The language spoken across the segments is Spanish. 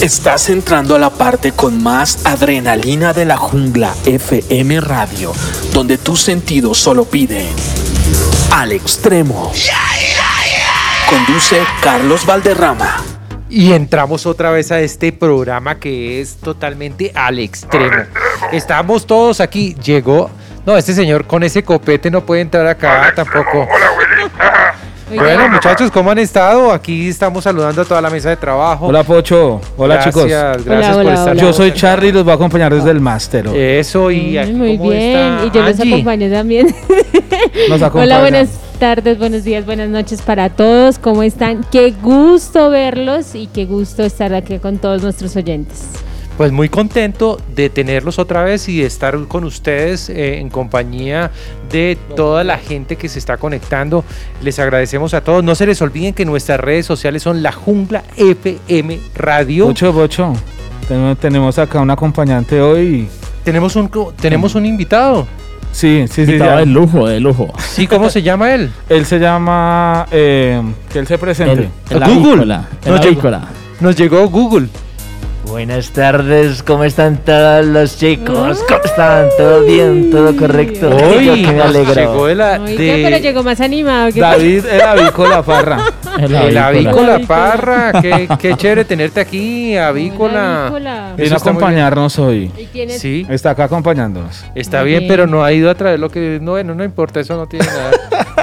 Estás entrando a la parte con más adrenalina de la jungla FM Radio, donde tus sentidos solo piden al extremo. Conduce Carlos Valderrama. Y entramos otra vez a este programa que es totalmente al extremo. Estamos todos aquí. Llegó. No, este señor con ese copete no puede entrar acá tampoco. Hola, Willy. Bueno, muchachos, ¿cómo han estado? Aquí estamos saludando a toda la mesa de trabajo. Hola Pocho, hola gracias, chicos. Gracias Hola, por hola, estar. hola. Yo soy Charlie y los voy a acompañar desde el máster. Eso y aquí, muy ¿cómo bien. está Y yo los acompaño también. Nos acompaña. Hola, buenas tardes, buenos días, buenas noches para todos. ¿Cómo están? Qué gusto verlos y qué gusto estar aquí con todos nuestros oyentes. Pues muy contento de tenerlos otra vez y de estar con ustedes eh, en compañía de toda la gente que se está conectando. Les agradecemos a todos. No se les olviden que nuestras redes sociales son La Jungla FM Radio. Pocho. Ten- Tenemos acá un acompañante hoy. Tenemos un tenemos un invitado. Sí, sí, sí. Invitado de lujo, de lujo. Sí, ¿cómo se llama él? Él se llama. eh, que él se presente. El, el Google. avícola, el No llegó. avícola. Nos llegó Google. Buenas tardes, ¿cómo están todos los chicos? ¿Cómo están? ¿Todo bien? ¿Todo correcto? Hoy Yo que me alegro. llegó Oiga, de- pero llegó más animado que David era Avícola Parra. El el avícola. Parra. Qué, qué chévere tenerte aquí, avícola. Vino a está muy bien. acompañarnos hoy. ¿Y quién es? Sí, Está acá acompañándonos. está Muy bien, bien. pero no ha ido a traer lo que. No, bueno, no importa, eso no tiene nada.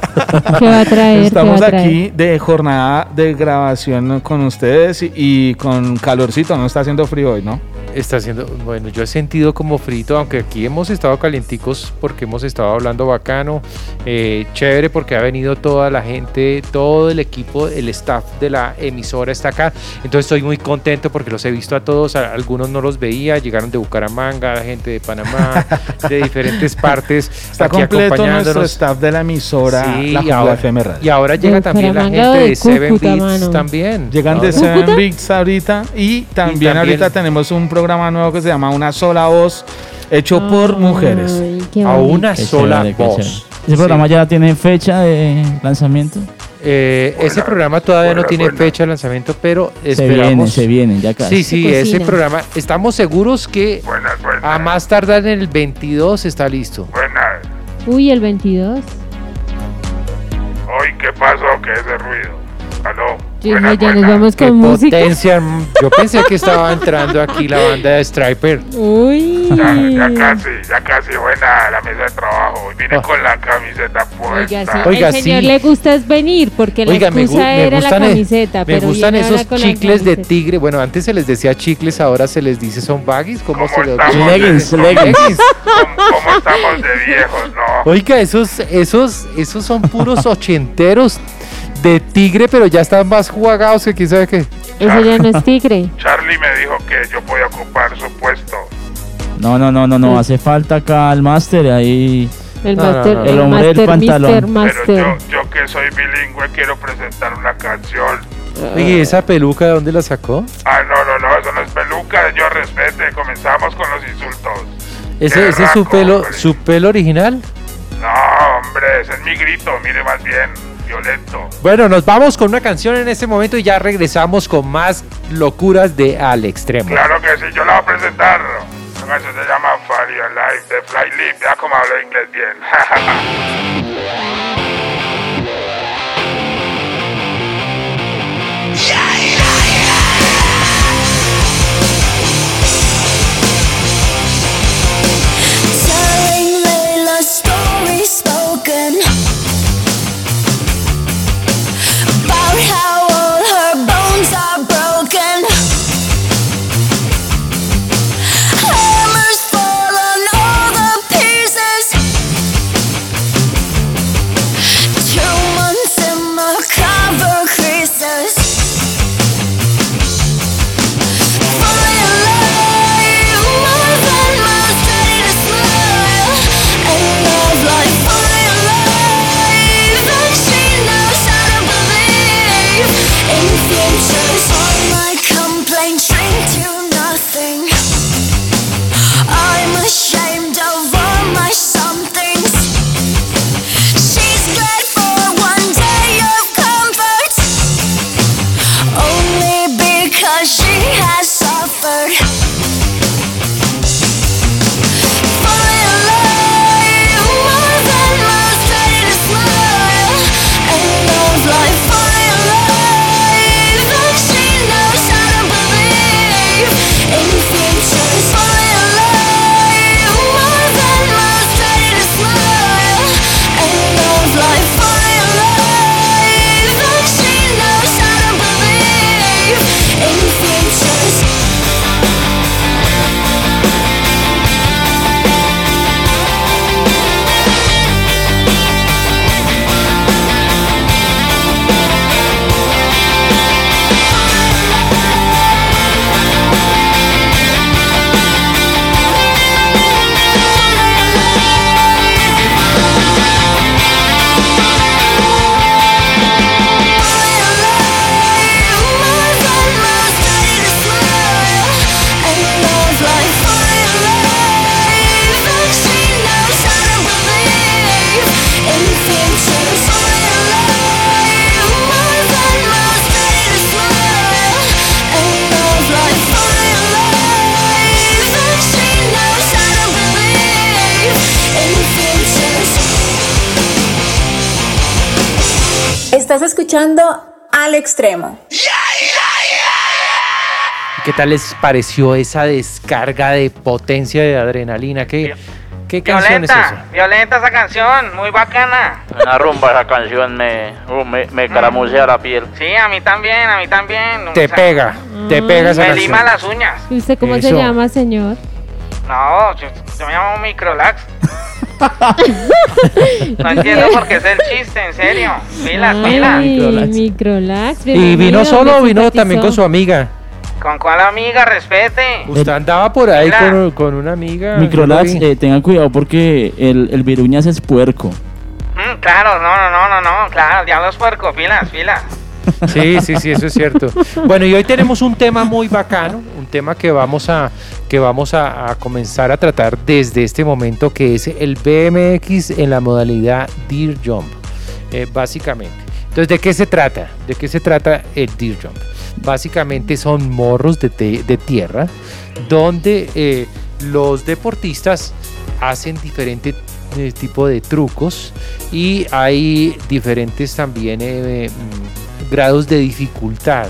¿Qué va a traer? ¿Qué Estamos va a traer? aquí de jornada de grabación con ustedes y, y con calorcito. No está haciendo frío hoy, ¿no? Está haciendo, bueno, yo he sentido como frito, aunque aquí hemos estado calienticos porque hemos estado hablando bacano, eh, chévere porque ha venido toda la gente, todo el equipo, el staff de la emisora está acá, entonces estoy muy contento porque los he visto a todos, a- algunos no los veía, llegaron de Bucaramanga, gente de Panamá, de diferentes partes, Está aquí completo nuestro acompañándonos. staff de la emisora Sí, La y ahora, FM Radio. y ahora llega De también la gente de de Seven Cúcuta, Beats mano. también. Llegan de. Seven Beats ahorita y también, también- ahorita tenemos un programa nuevo que se llama Una sola voz hecho por mujeres. a una Qué sola chévere, voz. ¿Ese programa Sí. ya tiene fecha de lanzamiento? Eh, ese programa todavía no tiene buena. fecha de lanzamiento, pero Se viene, esperamos. se viene, ya casi. Sí, sí, Se ese programa. Estamos seguros que a más tardar en el 22 está listo. Buenas. Uy, el 22. Hoy, ¿qué pasó? ¿Qué ese ruido? ¿Aló? Yo Buenas, ya nos buenas. vamos Qué con música. potencia. Yo pensé que estaba entrando aquí la banda de Striper. Uy. Ya, ya casi, ya casi buena la mesa de trabajo. Vine Oh. con la camiseta puesta. Oiga, sí, Oiga, el señor sí. le gusta es venir porque la Oiga, me, gu- excusa me era la gustan, eh, camiseta. me pero gustan viene esos la chicles de tigre. Bueno, antes se les decía chicles, ahora se les dice son baggies. ¿Cómo ¿Cómo se les estamos? Leggings, ¿Cómo- leggings. ¿Cómo, cómo estamos de viejos, no? Oiga, esos, esos, esos son puros ochenteros de tigre, pero ya están más jugados que quién sabe qué. Ese ya no es tigre. Charlie me dijo que yo podía ocupar su puesto. No, no, no, no, no. Hace falta acá el máster ahí. El No, no, master, no. El hombre del master, pantalón. mister, Pero yo, yo que soy bilingüe quiero presentar una canción. Oye, ¿esa peluca de dónde la sacó? Ah, no, no, no, eso no es peluca, yo respete. Comenzamos con los insultos. ¿Ese, ese es su pelo, hombre. su pelo original? No, hombre, ese es mi grito, mire más bien, violento. Bueno, nos vamos con una canción en este momento y ya regresamos con más locuras de Al Extremo. Claro que sí, yo la voy a presentar. La canción se llama Fire Life de Flyleaf, ya como hablo inglés bien. Telling escuchando al extremo. ¿Qué tal les pareció esa descarga de potencia de adrenalina? ¿Qué, qué canción es esa? violenta esa canción, muy bacana. Una rumba esa canción me, uh, me, me caramusea la piel. Sí, a mí también, a mí también. Te O sea, pega, te pega esa Me canción. lima las uñas. ¿Y usted cómo se llama, señor? No, yo, yo me llamo Microlax. No entiendo por qué es el chiste, en serio. Pilas, pilas. Ay, Microlax. ¿Y vino bienvenido, solo o me vino también con simpatizó. su amiga? ¿Con cuál amiga? Respete. Usted andaba por ahí Mira. con, con una amiga. Microlax, yo lo vi. eh, tengan cuidado porque el, el viruñas es puerco. Mm, claro, no, no, no, no, no, claro, diablos puerco, pilas, pilas. Sí, sí, sí, eso es cierto. Bueno, y hoy tenemos un tema muy bacano, un tema que vamos a que vamos a, comenzar a tratar desde este momento, que es el BMX en la modalidad Deer Jump, eh, básicamente. Entonces, ¿de qué se trata? ¿De qué se trata el Deer Jump? Básicamente son morros de, de tierra donde eh, los deportistas hacen diferentes eh, tipo de trucos y hay diferentes también mm, grados de dificultad.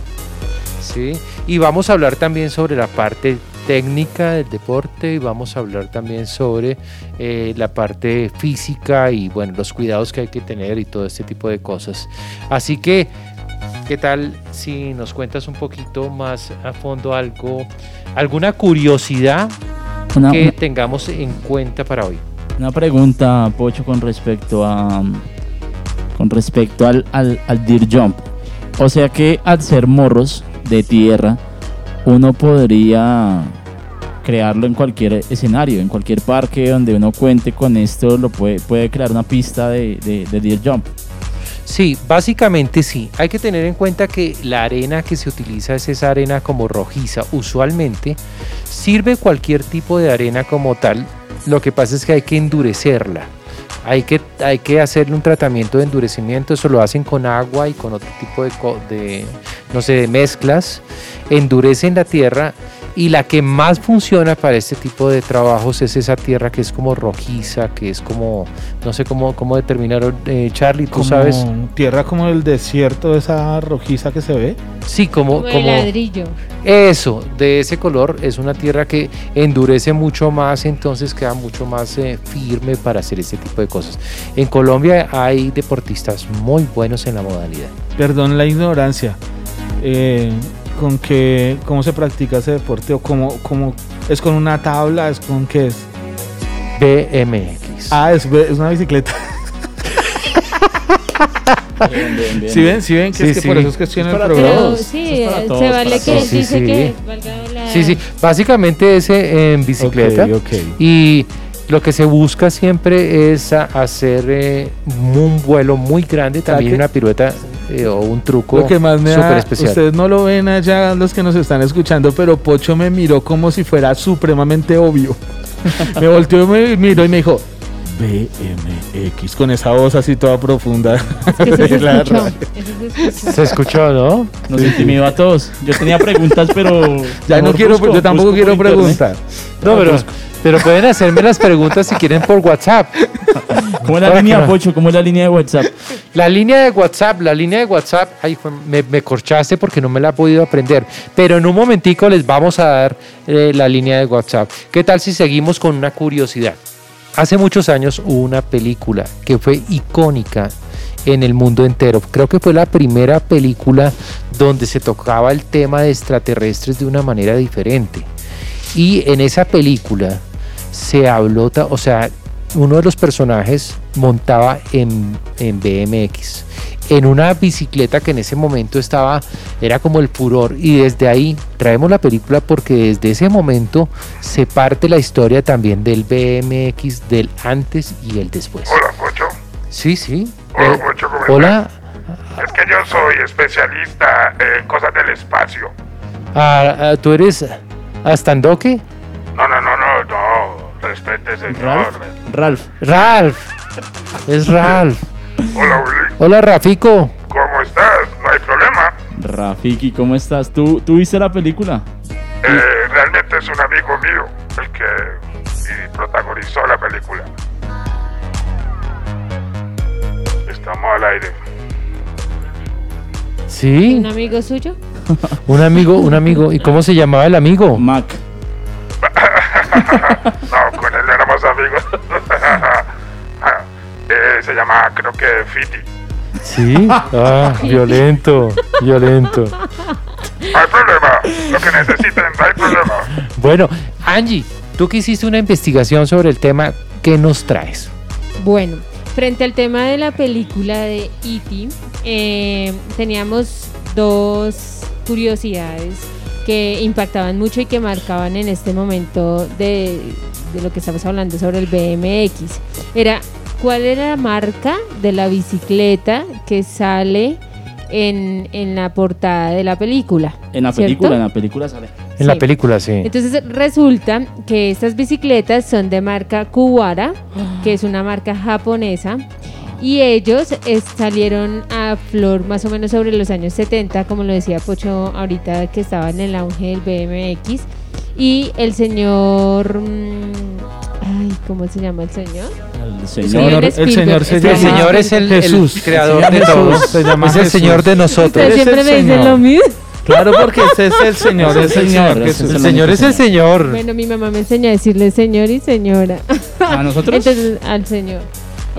¿sí? Y vamos a hablar también sobre la parte técnica del deporte y vamos a hablar también sobre eh, la parte física y bueno, los cuidados que hay que tener y todo este tipo de cosas. Así que, ¿qué tal si nos cuentas un poquito más a fondo algo, alguna curiosidad Una- que tengamos en cuenta para hoy? Una pregunta, Pocho, con respecto a con respecto al, al, al deer jump. O sea que al ser morros de tierra, uno podría crearlo en cualquier escenario, en cualquier parque donde uno cuente con esto, lo puede, puede crear una pista de, de, de deer jump. Sí, básicamente sí. Hay que tener en cuenta que la arena que se utiliza es esa arena como rojiza. Usualmente sirve cualquier tipo de arena como tal. Lo que pasa es que hay que endurecerla. Hay que, hay que hacerle un tratamiento de endurecimiento. Eso lo hacen con agua y con otro tipo de, de no sé, de mezclas. Endurecen la tierra y la que más funciona para este tipo de trabajos es esa tierra que es como rojiza, que es como, no sé cómo, cómo determinar, eh, Charlie, tú Como sabes. Tierra como el desierto, esa rojiza que se ve. Sí, como, Como el como ladrillo. eso, de ese color, es una tierra que endurece mucho más, entonces queda mucho más eh, firme para hacer este tipo de cosas. En Colombia hay deportistas muy buenos en la modalidad. Perdón la ignorancia. Eh, ¿Con qué, cómo se practica ese deporte? ¿O cómo, cómo es con una tabla? ¿Es con qué es? BMX. Ah, es, es una bicicleta. Si ven, si ven que Sí, es que sí. por eso es que estoy en el Es programa. Sí, es eh, todos, se vale que dice sí. que valga la- Sí, sí, básicamente ese en bicicleta. Y lo que se busca siempre es hacer eh, un vuelo muy grande, también una pirueta eh, o un truco Lo que más me súper da, especial. ustedes no lo ven allá los que nos están escuchando, pero Pocho me miró como si fuera supremamente obvio. me volteó y me miró y me dijo, BMX, con esa voz así toda profunda. que se La escuchó, radio. eso se escuchó. Se escuchó, ¿no? Nos intimidó a todos. Yo tenía preguntas, pero... Ya no quiero, busco- yo tampoco quiero preguntar. No, pero, pero pueden hacerme las preguntas si quieren por WhatsApp. ¿Cómo es la línea, no- Pocho? ¿Cómo es la línea de WhatsApp? La línea de WhatsApp, la línea de WhatsApp, ay, me corchaste porque no me la he podido aprender. Pero en un momentico les vamos a dar eh, la línea de WhatsApp. ¿Qué tal si seguimos con una curiosidad? Hace muchos años hubo una película que fue icónica en el mundo entero. Creo que fue la primera película donde se tocaba el tema de extraterrestres de una manera diferente. Y en esa película se habló, o sea, uno de los personajes montaba en, en BMX, en una bicicleta que en ese momento estaba, era como el furor. Y desde ahí traemos la película porque desde ese momento se parte la historia también del BMX, del antes y el después. Hola, Pocho. Sí, sí. Hola, Eh, Pocho, ¿cómo hola. Es que yo soy especialista en cosas del espacio. Ah, ah, ¿Tú eres Astandoque? No, no, no. Respete, señor. Ralph. Ralph. Es Ralph. Hola, Willy. Hola, Rafico. ¿Cómo estás? No hay problema. Rafiki, ¿cómo estás? ¿Tú, ¿Tú viste la película? Eh, realmente es un amigo mío el que y protagonizó la película. Estamos al aire. Sí, ¿Un amigo suyo? un amigo, un amigo. ¿Y cómo se llamaba el amigo? Mac. No, con él éramos amigos. Eh, se llama, creo que Fiti. Sí. Ah, violento, violento. No hay problema. Lo que necesiten, no hay problema. Bueno, Angie, tú que hiciste una investigación sobre el tema, ¿qué nos traes? Bueno, frente al tema de la película de E.T., eh, teníamos dos curiosidades que impactaban mucho y que marcaban en este momento de, de lo que estamos hablando sobre el BMX. Era, ¿cuál era la marca de la bicicleta que sale en, en la portada de la película? En la ¿cierto? película, en la película sale. En la película, sí. Entonces resulta que estas bicicletas son de marca Kuwara, que es una marca japonesa, y ellos salieron a flor más o menos sobre los años 70, como lo decía Pocho ahorita que estaba en el auge del BMX, y el señor... mm, Ay, ¿cómo se llama el señor? El señor señor. El señor se Spielberg. El llama señor es el, el Jesús. creador Se de llama todos. Jesús, se llama es el Jesús. señor de nosotros. Siempre me dicen señor. lo mismo. Claro, porque ese es el señor, el es el señor. señor, El señor es el señor. Bueno, mi mamá me enseñó a decirle señor y señora. ¿A nosotros? Entonces, al señor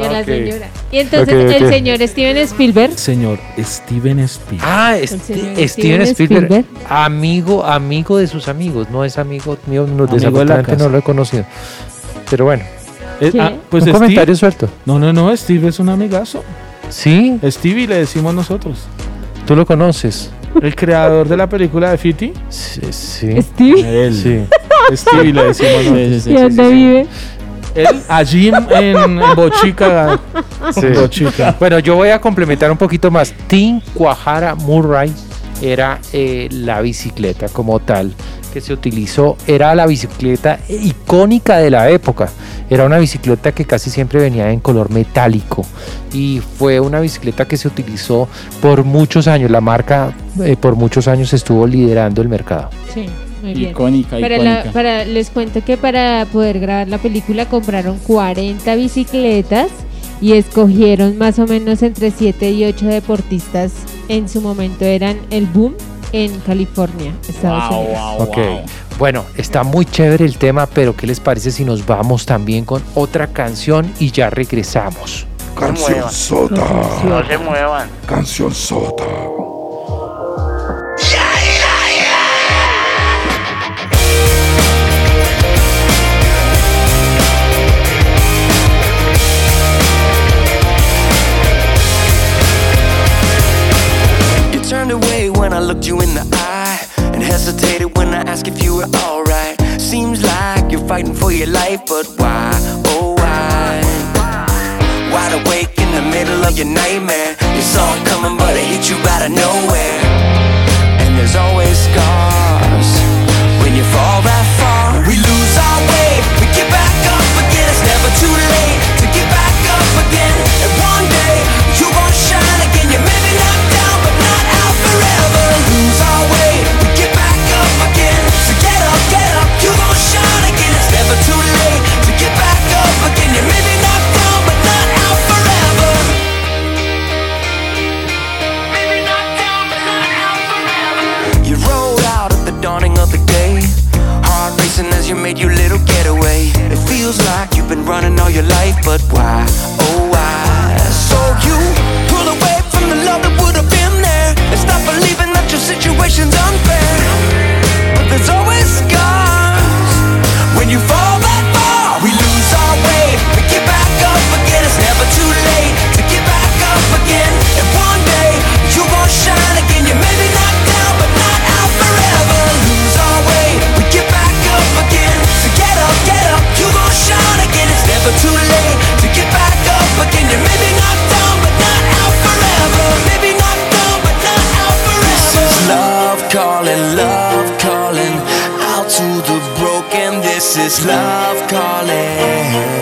y a la Ok. señora. Y entonces el señor Steven Spielberg Señor Steven Spielberg. Ah, este- Steven Steven Spielberg, Spielberg. amigo, amigo de sus amigos, no es amigo mío, no, de la desafortunadamente casa. no lo he conocido. Pero bueno, Eh, ah, pues un Steve- comentario suelto. No, no, no, Steve es un amigazo. Sí, Stevie le decimos nosotros. tú lo conoces. El creador de la película de Fiti. Sí, sí. Steve. Él. sí. Stevie le decimos nosotros. sí, sí, ¿Y sí, dónde sí, sí. vive? Él allí en, en- en Bochica. Sí. en Bochica. Bueno, yo voy a complementar un poquito más. Team Cuajara Murray era eh, la bicicleta como tal que se utilizó, era la bicicleta icónica de la época. Era una bicicleta que casi siempre venía en color metálico y fue una bicicleta que se utilizó por muchos años. La marca eh, por muchos años estuvo liderando el mercado. Sí, muy bien. Icónica, Para la- icónica. para, les cuento que para poder grabar la película compraron 40 bicicletas y escogieron más o menos entre 7 y 8 deportistas. En su momento eran el boom en California, Estados Wow, Unidos. wow, Ok. wow. Bueno, está muy chévere el tema, pero ¿qué les parece si nos vamos también con otra canción y ya regresamos? Canción sota. No se muevan. Canción sota. Looked you in the eye and hesitated when I asked if you were alright. Seems like you're fighting for your life, but why? Oh, why? Wide awake in the middle of your nightmare. You saw it coming, but it hit you out of nowhere. And there's always scars when you fall that far. We lose our way, but why? Is love calling.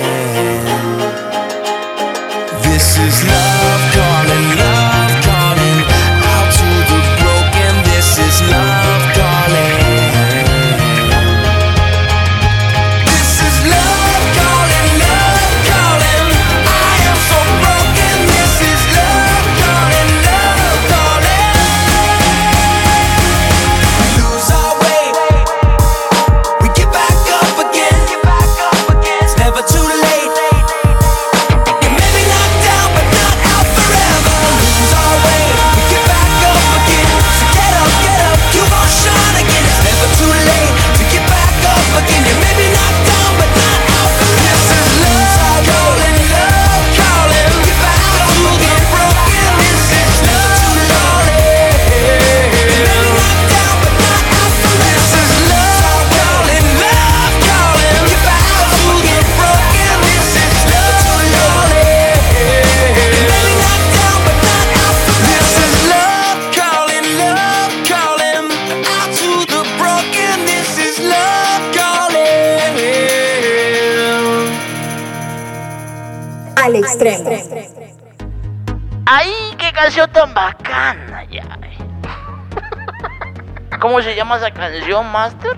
Llama esa canción, Master?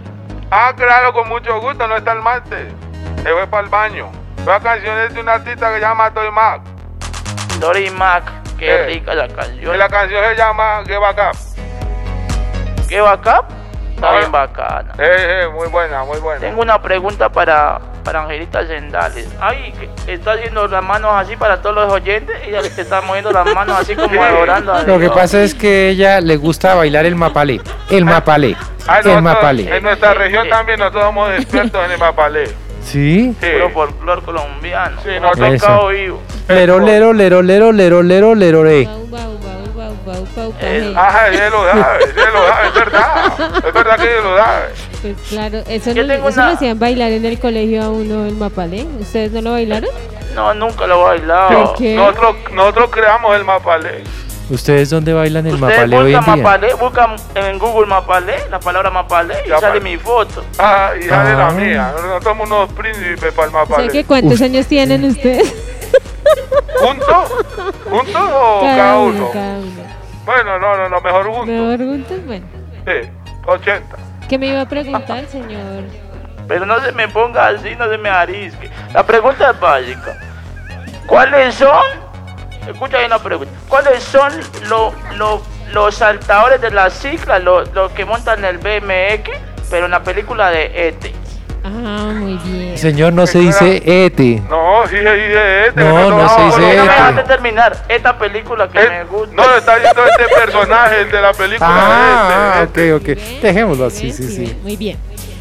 Ah, claro, con mucho gusto, no está el máster. Se fue para el baño. La canción es de una artista que se llama Toy Mac. Dory Mac, qué Eh. rica la Y canción. la canción se llama Give a Cap. ¿Qué backup? Está Ah. bien bacana. Eh, eh, muy buena, muy buena. Tengo una pregunta para, para Angelita Sendales. Ay, que está haciendo las manos así para todos los oyentes. Ella se está moviendo las manos así como adorando a Lo que pasa es que ella le gusta bailar el mapalé. El mapalé. Ah, El nosotros- mapalé. En nuestra región también nosotros somos expertos en el mapalé. Sí. Sí. Puro folclor colombiano. Sí, no, pescado vivo. Lero, lero, lero, lero, lero, lero, lero, re. Eh. Ajá, ella lo sabe, ella lo sabe, es verdad. Es verdad que ella lo sabe. Pues claro, eso, no, tengo eso una- lo hacían bailar en el colegio a uno el mapalé. ¿Ustedes no lo bailaron? No, nunca lo he bailado. ¿Por qué? Nosotros, nosotros creamos el mapalé. ¿Ustedes dónde bailan el Ustedes mapalé hoy en buscan día? mapalé, buscan en Google mapalé, la palabra mapalé, y Ya, sale mi foto. Ah, de Ah. la mía. Nosotros somos unos príncipes para el O sea mapalé. que ¿cuántos años tienen ustedes? ¿Juntos? ¿Juntos o cada, uno? Cada uno. Bueno, no, no, no, mejor juntos. Mejor juntos, bueno. Sí, 80. ¿Qué me iba a preguntar, señor? Pero no se me ponga así, no se me arisque. La pregunta es básica. ¿Cuáles son? Escucha bien la pregunta. ¿Cuáles son lo- lo- los saltadores de la cicla, los, los que montan el BMX, pero en la película de ET? Ah, muy bien. Señor, no se dice ete. No, sí se dice este. No, no se dice no, ET. me dejas de terminar. Esta película que me gusta. No, está diciendo este personaje, el de la película Ah, de este. ok, ok. Dejémoslo así, sí, sí. Muy bien.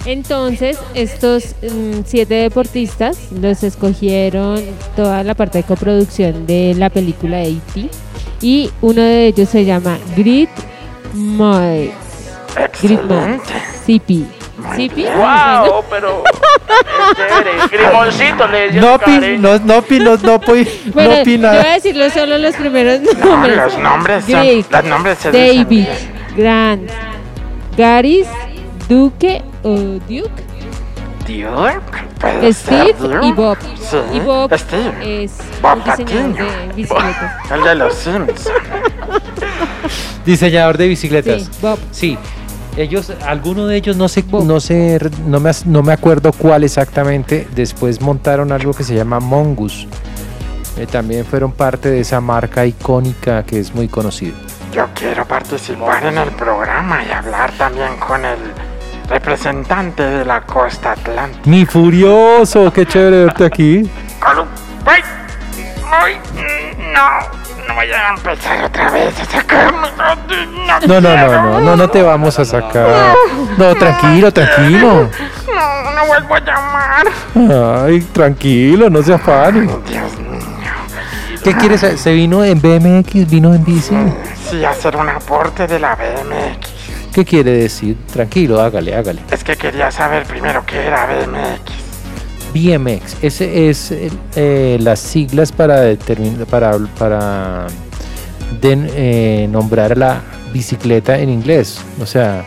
Entonces, estos mm, siete deportistas los escogieron toda la parte de coproducción de la película de E.T. Y uno de ellos se llama Grit Moy. Grit Moy. CP. ¿CP? ¡Wow! Pero. Grimoncito le decía No, el pi, no, no, pi, no, no, pi, Bueno, no, yo pi, voy a nada. decirlo solo los primeros nombres. los nombres son- Greg, los nombres se David, dicen. Grant, Garis, Duque o Duke, Duke, Steve y Bob. Sí, Y Bob Steve. es Bob un diseñador Patiño. de bicicletas. El de los Simpsons. Diseñador de bicicletas. Sí, Bob. Sí. Ellos, alguno de ellos no sé, no sé, no me, no me acuerdo cuál exactamente. Después montaron algo que se llama Mongoose. Eh, también fueron parte de esa marca icónica que es muy conocida. Yo quiero participar en el programa y hablar también con el representante de la costa atlántica. Mi furioso, qué chévere verte aquí. ¡Ay! ¡Ay! No, no voy a empezar otra vez a sacarme. No, no, no, no, no, no te vamos a sacar. No, tranquilo, tranquilo. No, no vuelvo a llamar. Ay, tranquilo, no se afane. Dios mío. ¿Qué quieres? ¿Se vino en BMX? ¿Vino en bici? Sí, hacer un aporte de la BMX. ¿Qué quiere decir? Tranquilo, hágale, hágale. Es que quería saber primero qué era BMX. BMX, ese es eh, las siglas para determinar, para, para den- eh, nombrar la bicicleta en inglés. O sea,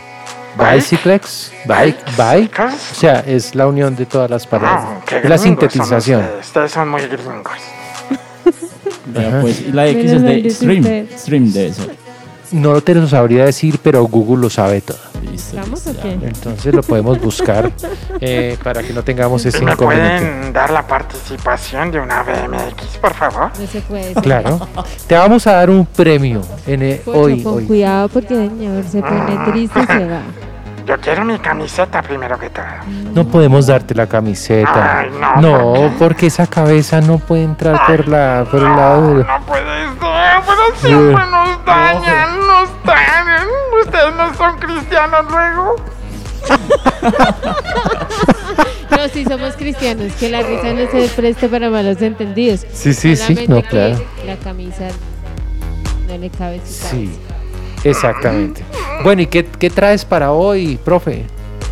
bicyclex, bike, bike. O sea, es la unión de todas las palabras. Ah, la son sintetización. ustedes. Ustedes son muy gringos. Pues, y la X es de stream. Stream de eso. No te lo sabría decir, pero Google lo sabe todo. ¿Estamos o qué? Entonces lo podemos buscar eh, para que no tengamos ese ¿Y me inconveniente. pueden dar la participación de una BMX, por favor? No se puede. Claro. Te vamos a dar un premio en Pocho, hoy. con hoy. cuidado porque el señor se pone triste y se va. Yo quiero mi camiseta primero que todo. No podemos darte la camiseta. Ay, no, no, porque esa cabeza no puede entrar por la por el lado de... No puede ser, pero siempre nos dañan, nos dañan. Ustedes no son cristianos luego. No, si somos cristianos, que la risa no se preste para malos entendidos. Sí, sí, sí, no, claro. La camisa no le cabe su Sí, exactamente. Bueno, ¿y qué, qué traes para hoy, profe?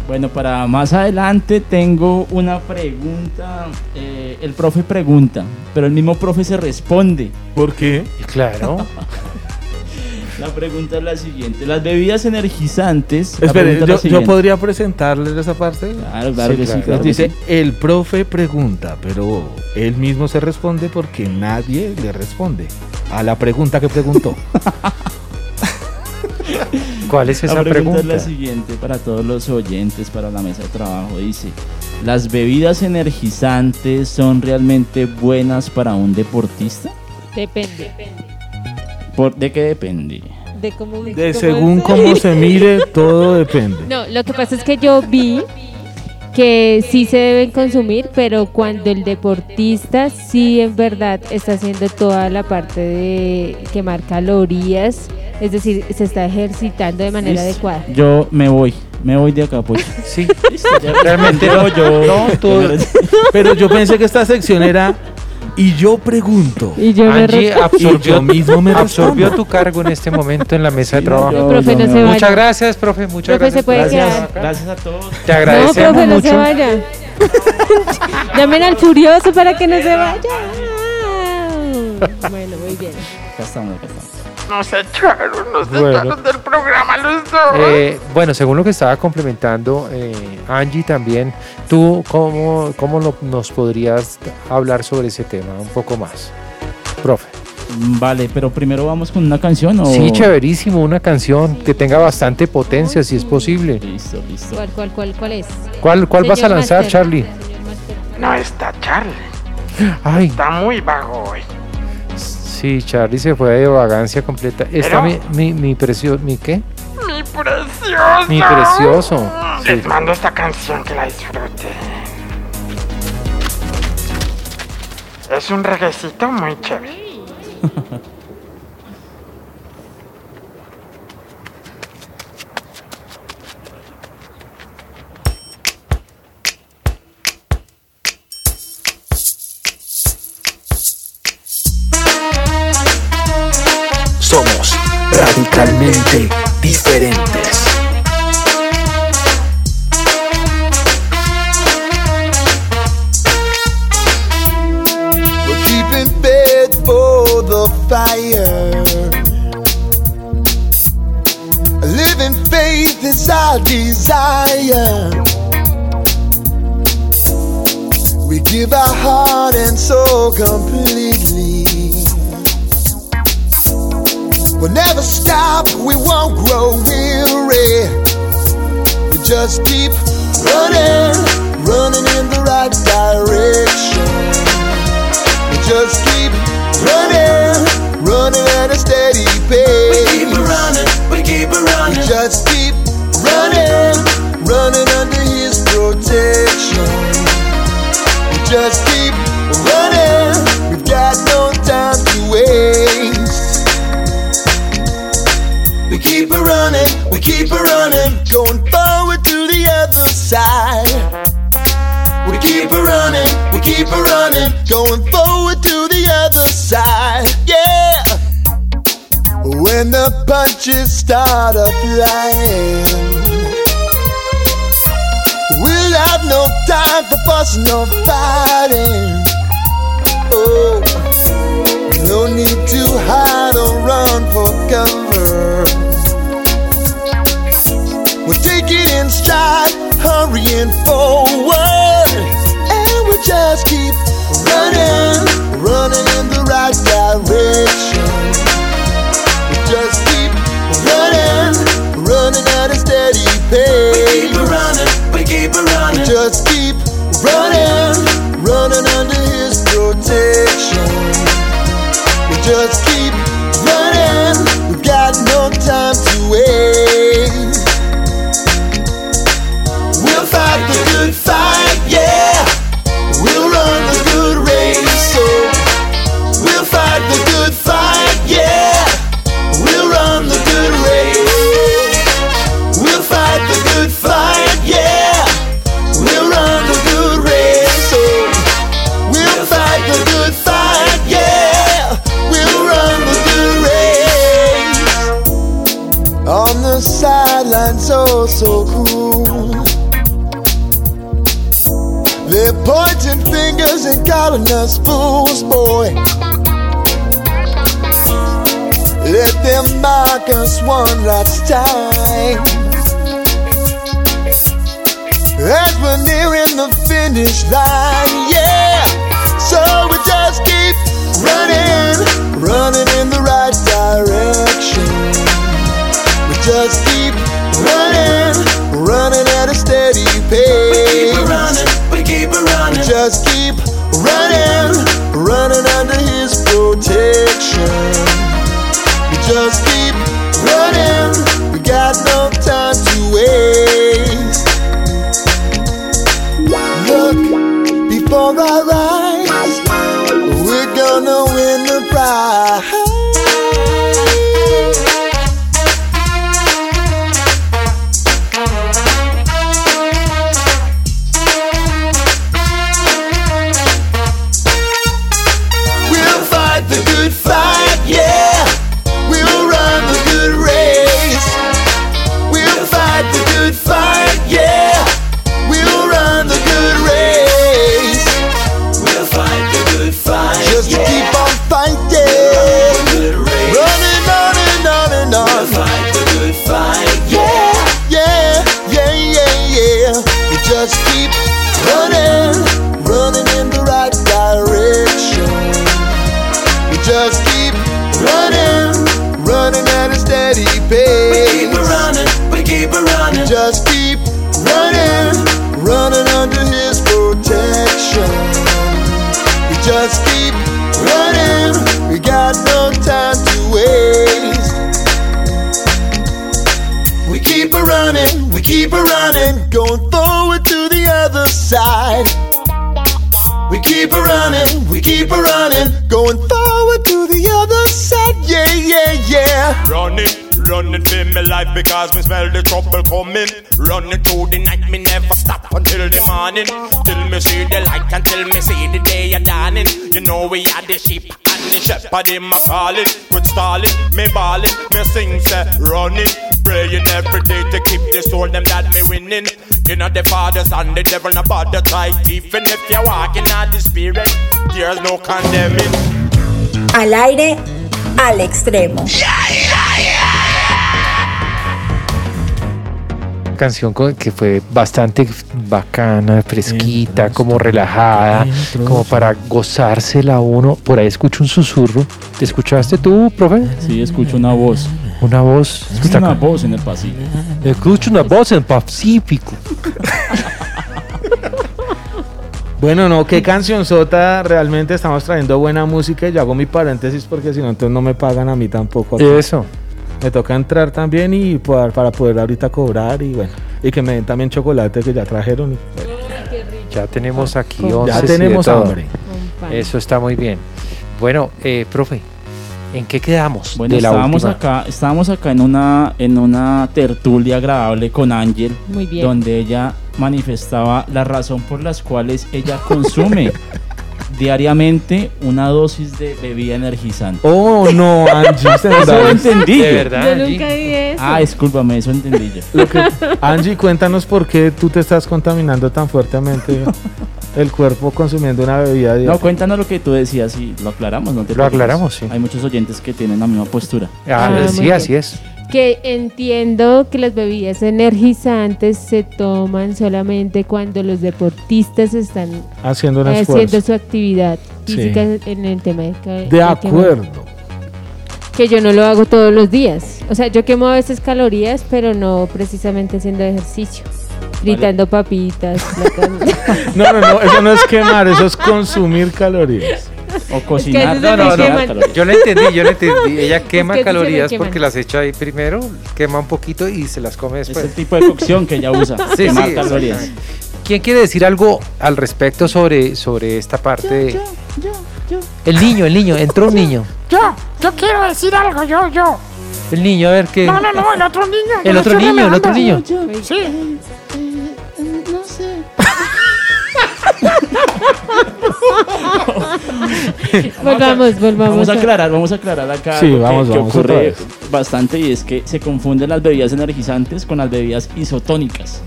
Bueno, para más adelante tengo una pregunta. eh, el profe pregunta, pero el mismo profe se responde. ¿Por qué? Claro. La pregunta es la siguiente. Las bebidas energizantes. Espere, yo, yo podría presentarles esa parte. Claro, claro que sí, claro que Dice, el profe pregunta, pero él mismo se responde porque nadie le responde a la pregunta que preguntó. ¿Cuál es esa la pregunta? pregunta? es la siguiente para todos los oyentes, para la mesa de trabajo. Dice, ¿las bebidas energizantes son realmente buenas para un deportista? Depende. ¿Por, ¿De qué depende? De cómo. De cómo según cómo se mire, todo depende. No, lo que pasa es que yo vi que sí se deben consumir, pero cuando el deportista sí en verdad está haciendo toda la parte de quemar calorías, es decir, se está ejercitando de manera Listo. adecuada. Yo me voy, me voy de acá, Pocho. Sí, realmente no, no, yo- no, tú- Pero yo pensé que esta sección era y yo pregunto. Y yo Angie absorbió, Y yo mismo me absorbió tu cargo en este momento en la mesa de trabajo. profe, no se. Muchas vaya. gracias, profe. Muchas Profe, se gracias. puede Gracias, gracias a todos. Te No, agradecemos profe, no mucho. se vaya. Llamen al furioso para que no se vaya. Bueno, muy bien. Acá estamos. Nos echaron, nos Bueno. echaron del programa los dos. Eh, bueno, según lo que estaba complementando eh, Angie también, ¿tú cómo, cómo lo- nos podrías hablar sobre ese tema un poco más? Profe. Vale, pero primero vamos con una canción o... Sí, chéverísimo, una canción que tenga bastante potencia si es posible. Listo, listo. ¿Cuál, cuál, cuál, cuál es? ¿Cuál, cuál vas a lanzar, Master. Charlie? No está Charlie. Ay, Está muy vago hoy. Sí, Charlie se fue de vagancia completa. Está Pero- mi, mi, mi precioso, ¿mi qué? Mi precioso. Mi precioso. Les mando esta canción que la disfruten. Es un reguecito muy chévere. radicalmente diferentes. We're keeping bed for the fire. Living faith is our desire. We give our heart and soul completely. We'll never stop, we won't grow weary. We just keep running, running in the right direction. We just keep running, running at a steady pace. We keep running, we keep running. We just keep running, running under His protection. We just keep keep a running, we keep a running, going forward to the other side. We keep a running, we keep a running, going forward to the other side. Yeah. When the punches start a flying, we'll have no time for fussing or fighting. Oh, no need to hide or run for cover. We'll take it in stride, hurrying forward. And we'll just keep running, running in the right direction. We'll just keep running, running at a steady pace. We keep running, we keep running. We just keep running, running under His protection. We just keep running, we've got no time to waste. Us one last time. As we're nearing the finish line, yeah. So we just keep running, running in the right direction. We just keep running, running at a steady pace. We keep running, we keep running. We just keep running, running under His protection. We just keep a running, we keep a running, going forward to the other side. Yeah, yeah, yeah. Running, running for my life because me smell the trouble coming. Running through the night, me never stop until the morning. Till me see the light, until me see the day a dawning. You know we are the sheep the shepherd him a calling. Quit stalling, me balling, me sing say running. Praying every day to keep the soul them that me winning. You know the fathers and the devil no bother try. Even if you're walking on the spirit, there's no condemning. Al aire, al extremo. canción que fue bastante bacana, fresquita, como relajada, como para gozársela uno. Por ahí escucho un susurro. ¿Te escuchaste tú, profe? Sí, escucho una voz. Una voz. Escucho una voz en el pasillo. Escucho una voz en Pacífico. Bueno, no, qué canción sota. Realmente estamos trayendo buena música. Y yo hago mi paréntesis porque si no, entonces no me pagan a mí tampoco. acá. Eso. Me toca entrar también y para, para poder ahorita cobrar y bueno. Y que me den también chocolate que ya trajeron. y- Ya tenemos aquí Ya once tenemos hambre. Eso está muy bien. Bueno, eh, profe, ¿en qué quedamos? Bueno, de la estábamos última? acá, estábamos acá en una, en una tertulia agradable con Ángel, Muy bien. donde ella manifestaba la razón por las cuales ella consume diariamente una dosis de bebida energizante. Oh, no, Angie. Eso lo entendí. De verdad, Yo nunca vi eso. Ah, discúlpame, eso entendí yo. Lo que- Angie, cuéntanos por qué tú te estás contaminando tan fuertemente el cuerpo consumiendo una bebida diaria. No, cuéntanos lo que tú decías y lo aclaramos, ¿no te Lo preocupes. aclaramos, sí. Hay muchos oyentes que tienen la misma postura. Ah, Ah, sí, así es. Que entiendo que las bebidas energizantes se toman solamente cuando los deportistas están Haciendo su actividad Sí. física en el tema de, De acuerdo. Que yo no lo hago todos los días. O sea, yo quemo a veces calorías, pero no precisamente haciendo ejercicio. Gritando papitas. No, no, no, eso no es quemar, eso es consumir calorías. O cocinar. se me queman. Yo lo entendí, yo lo entendí. Ella quema que calorías porque las echa ahí primero, quema un poquito y se las come Es después. el tipo de cocción que ella usa. Sí, quemar sí, calorías. ¿Quién quiere decir algo al respecto sobre, sobre esta parte? de- yo, yo. El niño, el niño, entró un niño. Yo, yo quiero decir algo, yo, yo. El niño, a ver qué. No, no, no, el otro niño. yo El otro niño, el otro niño. Sí. Volvamos, volvamos. Vamos a aclarar, vamos a aclarar acá Sí, algo vamos, que, vamos ocurre bastante y es que se confunden las bebidas energizantes con las bebidas isotónicas.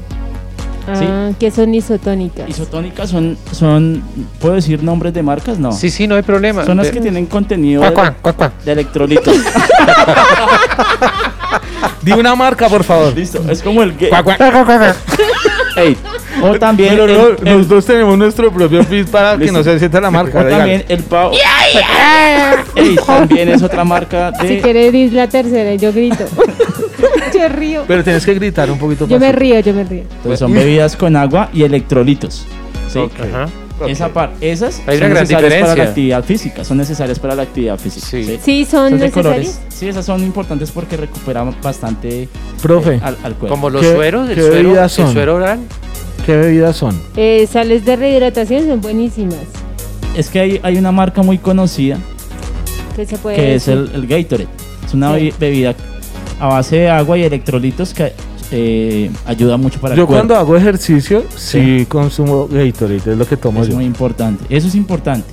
¿sí? Ah, que son isotónicas. Isotónicas son, son, ¿puedo decir nombres de marcas? No. Sí, sí, no hay problema. Son las De- que tienen contenido Cuac, de, cuac, cuac, cuac. de electrolitos. Di una marca, por favor. Listo, es como el Ey, o también Pero el- no, el- nosotros tenemos nuestro propio feed para que no se sienta la marca. o también el pavo. Ey, también es otra marca de... Si quieres dir la tercera, yo grito. yo río. Pero tienes que gritar un poquito Yo más. me río, yo me río. Entonces son bebidas con agua y electrolitos. ¿sí? Ajá. Esa par- esas Hay son necesarias para la actividad física, son necesarias para la actividad física. Sí. Sí, son de colores. necesarias. Sí, esas son importantes porque recuperan bastante Profe. eh, al, al cuerpo. Como los ¿Qué- sueros, el qué suero, bebidas el son? suero oral. ¿Qué bebidas son? Eh, sales de rehidratación son buenísimas. Es que hay, hay una marca muy conocida Que se puede que es el, el Gatorade. Es una Sí. bebi- bebida a base de agua y electrolitos que eh, ayuda mucho para Yo el cuerpo. cuando hago ejercicio, sí, consumo Gatorade, es lo que tomo Es yo. muy importante. Eso es importante.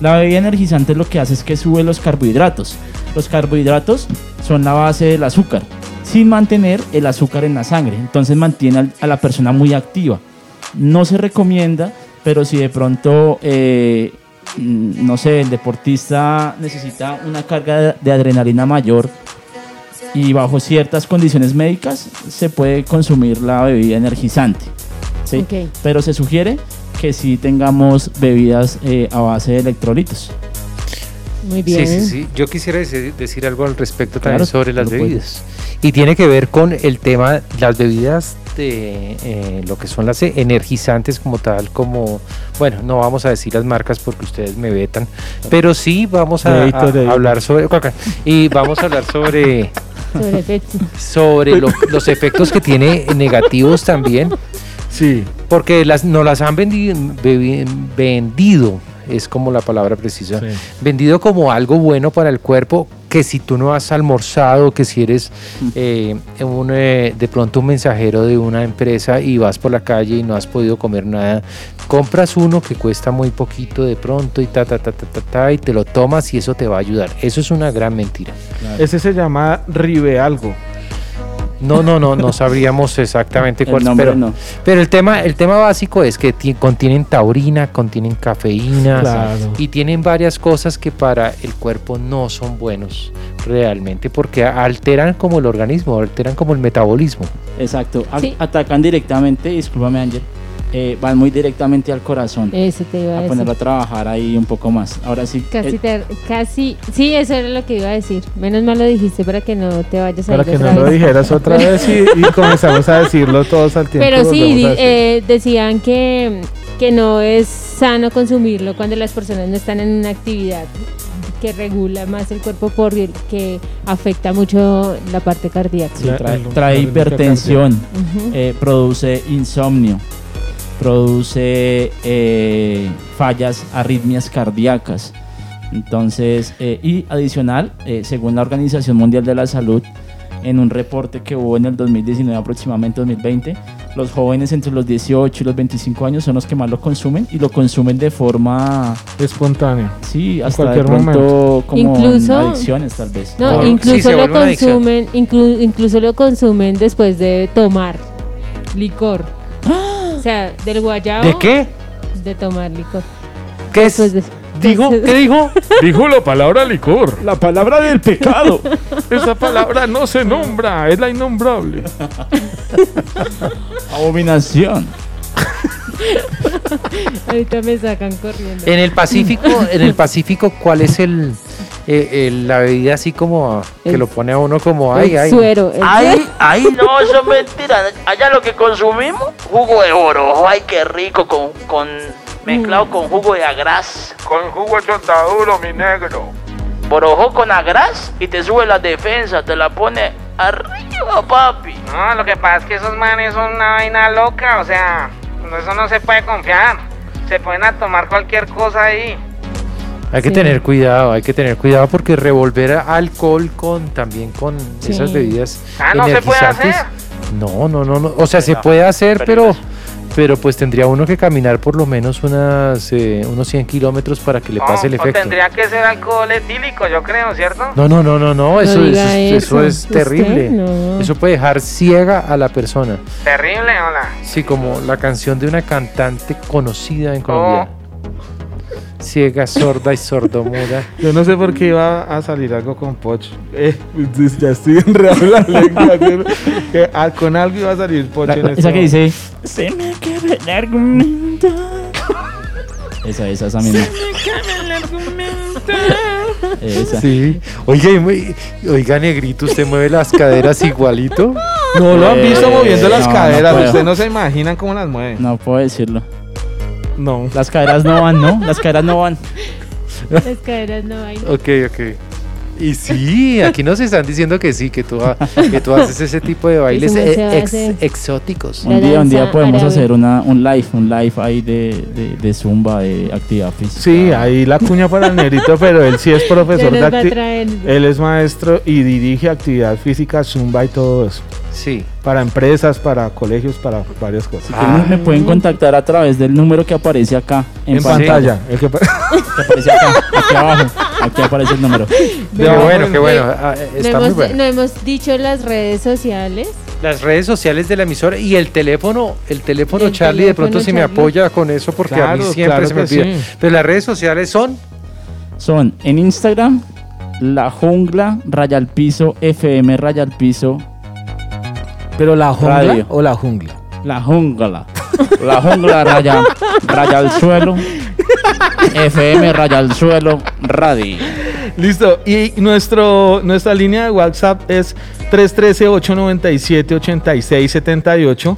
La bebida energizante lo que hace es que sube los carbohidratos. Los carbohidratos son la base del azúcar, sin mantener el azúcar en la sangre. Entonces mantiene a la persona muy activa. No se recomienda, pero si de pronto, eh, mm, no sé, el deportista necesita una carga de adrenalina mayor y bajo ciertas condiciones médicas se puede consumir la bebida energizante. ¿sí? Pero se sugiere que sí tengamos bebidas eh, a base de electrolitos. Muy bien. Sí, sí, sí. Yo quisiera decir, decir algo al respecto también sobre las puedes. bebidas. Y tiene que ver con el tema, las bebidas de eh, lo que son las energizantes como tal, como, bueno, no vamos a decir las marcas porque ustedes me vetan, pero sí vamos a, a- Gatorade. a hablar sobre, y vamos a hablar sobre, Sobre Pepsi. sobre lo- los efectos que tiene negativos también, Sí. porque las, no las han vendido, es como la palabra precisa, Sí. vendido como algo bueno para el cuerpo, que si tú no has almorzado, que si eres eh, un, eh, de pronto un mensajero de una empresa y vas por la calle y no has podido comer nada, compras uno que cuesta muy poquito de pronto y ta, ta, ta, ta, ta, ta, y te lo tomas y eso te va a ayudar. Eso es una gran mentira. Ese se llama Ribe algo. No, no, no, no sabríamos exactamente El cuál es, nombre pero, no. pero el tema, el tema básico es que ti- contienen taurina, contienen cafeína Claro. y tienen varias cosas que para el cuerpo no son buenos realmente porque alteran como el organismo, alteran como el metabolismo. Exacto. Sí. Atacan directamente, discúlpame Ángel, eh, van muy directamente al corazón. Eso te iba a a decir. ponerlo a trabajar ahí un poco más. Ahora sí. Casi, eh, te- casi, sí, eso era lo que iba a decir. Menos mal lo dijiste para que no te vayas a Para que otra no lo dijeras otra vez y, y comenzamos a decirlo todos al tiempo. Pero sí, eh, decían que, que no es sano consumirlo cuando las personas no están en una actividad que regula más el cuerpo porque afecta mucho la parte cardíaca. sí, trae, el- trae hipertensión, eh, produce insomnio, produce eh, fallas, arritmias cardíacas. Entonces, eh, y adicional, eh, según la Organización Mundial de la Salud, en un reporte que hubo en el 2019, aproximadamente 2020, los jóvenes entre los 18 y los 25 años son los que más lo consumen y lo consumen de forma, Espontáneo. sí, En hasta de cualquier pronto momento. como Incluso- en adicciones tal vez. No, Por- sí, incluso se lo consumen, inclu- incluso lo consumen después de tomar licor. O sea, del guayabo. ¿De qué? De tomar licor. ¿Qué es? Después de- ¿Dijo? ¿Qué dijo? Dijo la palabra licor. La palabra del pecado. Esa palabra no se nombra, es la innombrable. Abominación. Ahorita me sacan corriendo. En el Pacífico, en el Pacífico, ¿cuál es el, eh, el- la bebida así como que El- lo pone a uno como ay el ay? suero. el Ahí, ahí no, eso es mentira. Allá lo que consumimos, jugo de oro, ay, qué rico, con, con mezclado con jugo de agraz. Con jugo de chontaduro, mi negro. Borojo con agraz y te sube la defensa, te la pone arriba, papi. No, lo que pasa es que esos manes son una vaina loca, o sea, eso no se puede confiar. Se pueden a tomar cualquier cosa ahí. Hay que Sí. tener cuidado, hay que tener cuidado porque revolver alcohol con también con Sí. esas bebidas Ah, no se puede hacer. No, no, no, no, o sea, se puede hacer, pero pero pues tendría uno que caminar por lo menos unas, eh, unos 100 kilómetros para que le pase el o efecto. tendría que ser alcohol etílico, yo creo, ¿cierto? No, no, no, no, no, eso, diga eso, es- eso eso. es ¿Usted? terrible. No. Eso puede dejar ciega a la persona. Terrible, hola. Sí, como la canción de una cantante conocida en Oh. Ciega, sorda y sordomuda. Yo no sé por qué iba a salir algo con Pocho. Eh, pues, ya estoy enredado en la lengua. ah, con algo iba a salir Pocho La- en la- este esa que momento. dice. Se me acaba el argumento. Esa, esa, esa misma. Esa. Sí. Oiga, oiga, negrito, usted mueve las caderas igualito. No lo han visto Eh, moviendo las no, no caderas. puedo. Ustedes no se imaginan cómo las mueven. No puedo decirlo. No. Las caderas no van, ¿no? Las caderas no van. Las caderas no hay. Ok, ok. Y sí, aquí nos están diciendo que sí, que tú, ha- que tú haces ese tipo de bailes ex- hace. exóticos. Un día, un día podemos árabe. hacer una, un live, un live ahí de, de, de zumba, de actividad física. Sí, ahí la cuña para el negrito, pero él sí es profesor de nos va a acti- traer. Él es maestro y dirige actividad física, zumba y todo eso. Sí. Para empresas, para colegios, para varias cosas. Me- pueden contactar a través del número que aparece acá en, En pantalla. El que pa- Que aparece acá, aquí abajo. Aquí aparece el número. Qué bueno, qué bueno. Ah, eh, No hemos, bueno. no hemos dicho las redes sociales. Las redes sociales de la emisora y el teléfono, el teléfono El Charlie, de pronto si me apoya con eso porque a mí siempre claro se me olvida. sí. Pero las redes sociales son Son en Instagram, la jungla, raya al piso, FM, raya al piso. Pero la jungla Radio. o la jungla. La jungla. La jungla raya, raya al suelo. FM, raya al suelo, radio. Listo. Y nuestro, nuestra línea de WhatsApp es 313-897-8678.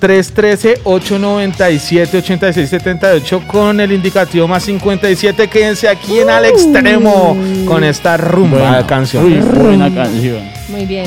313-897-8678 con el indicativo más 57. Quédense aquí en al extremo con esta rumba Buena, canción. Uy, buena canción. Muy bien.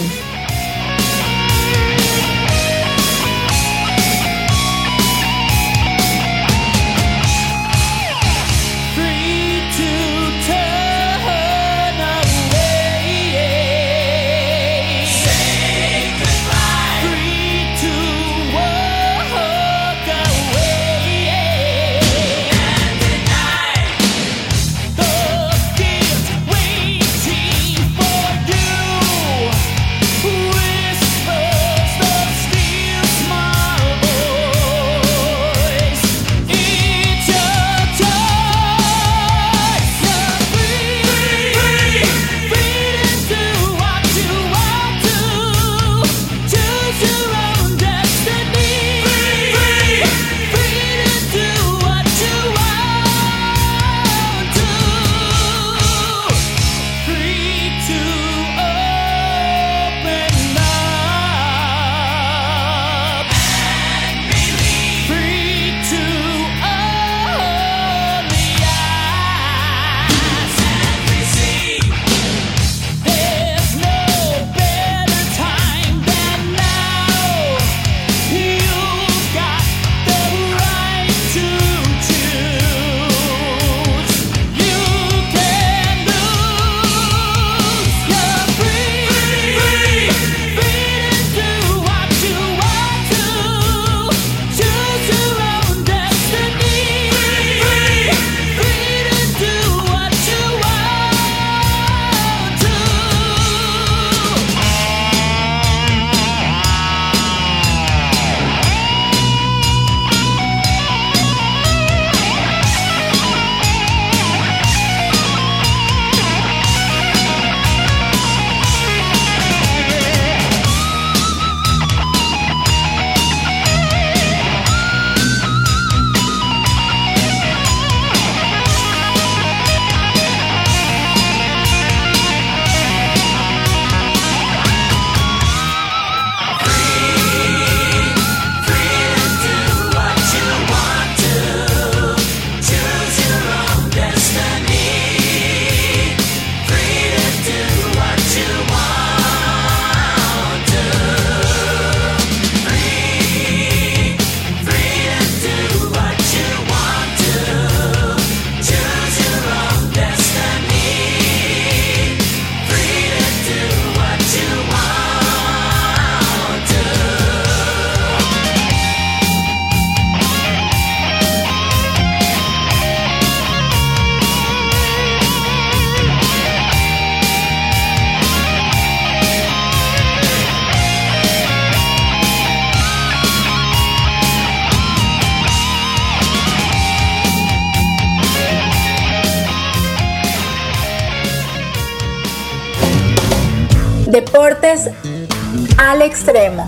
Extremo.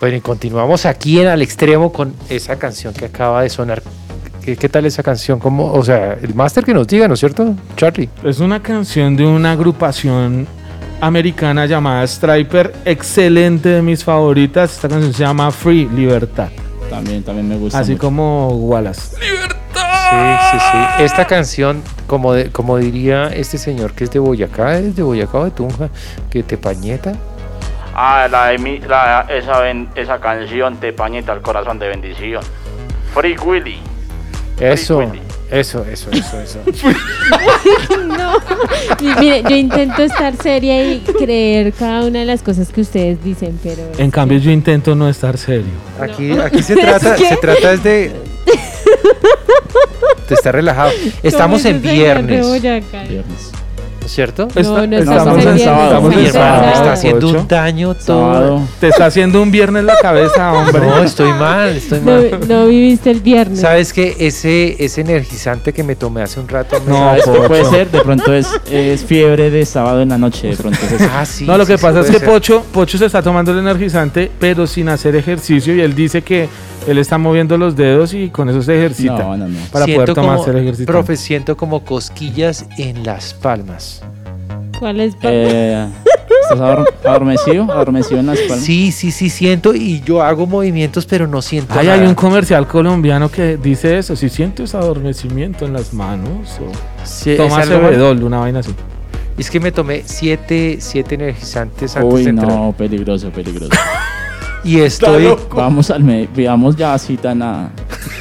Bueno, y continuamos aquí en Al Extremo con esa canción que acaba de sonar. ¿Qué, qué tal esa canción? ¿Cómo, o sea, el máster que nos diga, ¿no es cierto, Charlie? Es una canción de una agrupación americana llamada Striper, excelente de mis favoritas. Esta canción se llama Free Libertad. También, también me gusta. Así mucho. como Wallace. Sí, sí, sí. Esta canción, como, de- como diría este señor que es de Boyacá, es de Boyacá o de Tunja, que te pañeta. Ah, la, de mi- la- esa, esa canción te pañeta el corazón de bendición. Free Willy. Eso, eso, eso, eso, eso. no. Y Mire, yo intento estar seria y creer cada una de las cosas que ustedes dicen, pero. En cambio, yo intento no estar serio. Aquí, aquí se trata, ¿Es que? se trata es de. Te está relajado. Estamos ¿Cómo en viernes. Boyacá? ¿No es cierto? No, no estamos estamos en viernes, sábado. estamos Estamos en en sábado. Me está haciendo un daño todo. Sábado. Te está haciendo un viernes la cabeza, hombre. No, estoy mal, estoy No, mal. no viviste el viernes. ¿Sabes qué? Ese, ese energizante que me tomé hace un rato. me- No, ¿Sabes qué Pocho. puede ser? De pronto es, es fiebre de sábado en la noche. De pronto es eso. Ah, sí. no, lo sí, que sí pasa es que ser. Pocho, Pocho se está tomando el energizante, pero sin hacer ejercicio. Y él dice que él está moviendo los dedos y con eso se ejercita. No, no, no. Para Siento poder tomarse como- el ejercicio. Profe, siento como cosquillas en las palmas. ¿Cuál es? Eh, ¿Estás ador- adormecido? ¿Adormecido en las palmas? Sí, sí, sí, siento y yo hago movimientos, pero no siento Ay, nada. hay un comercial colombiano que dice eso. Si sientes adormecimiento en las manos o Sí, toma algo una vaina así. Es que me tomé siete, siete energizantes antes Uy, de entrar. no, peligroso, peligroso. Y estoy... Vamos al me Veamos ya cita na,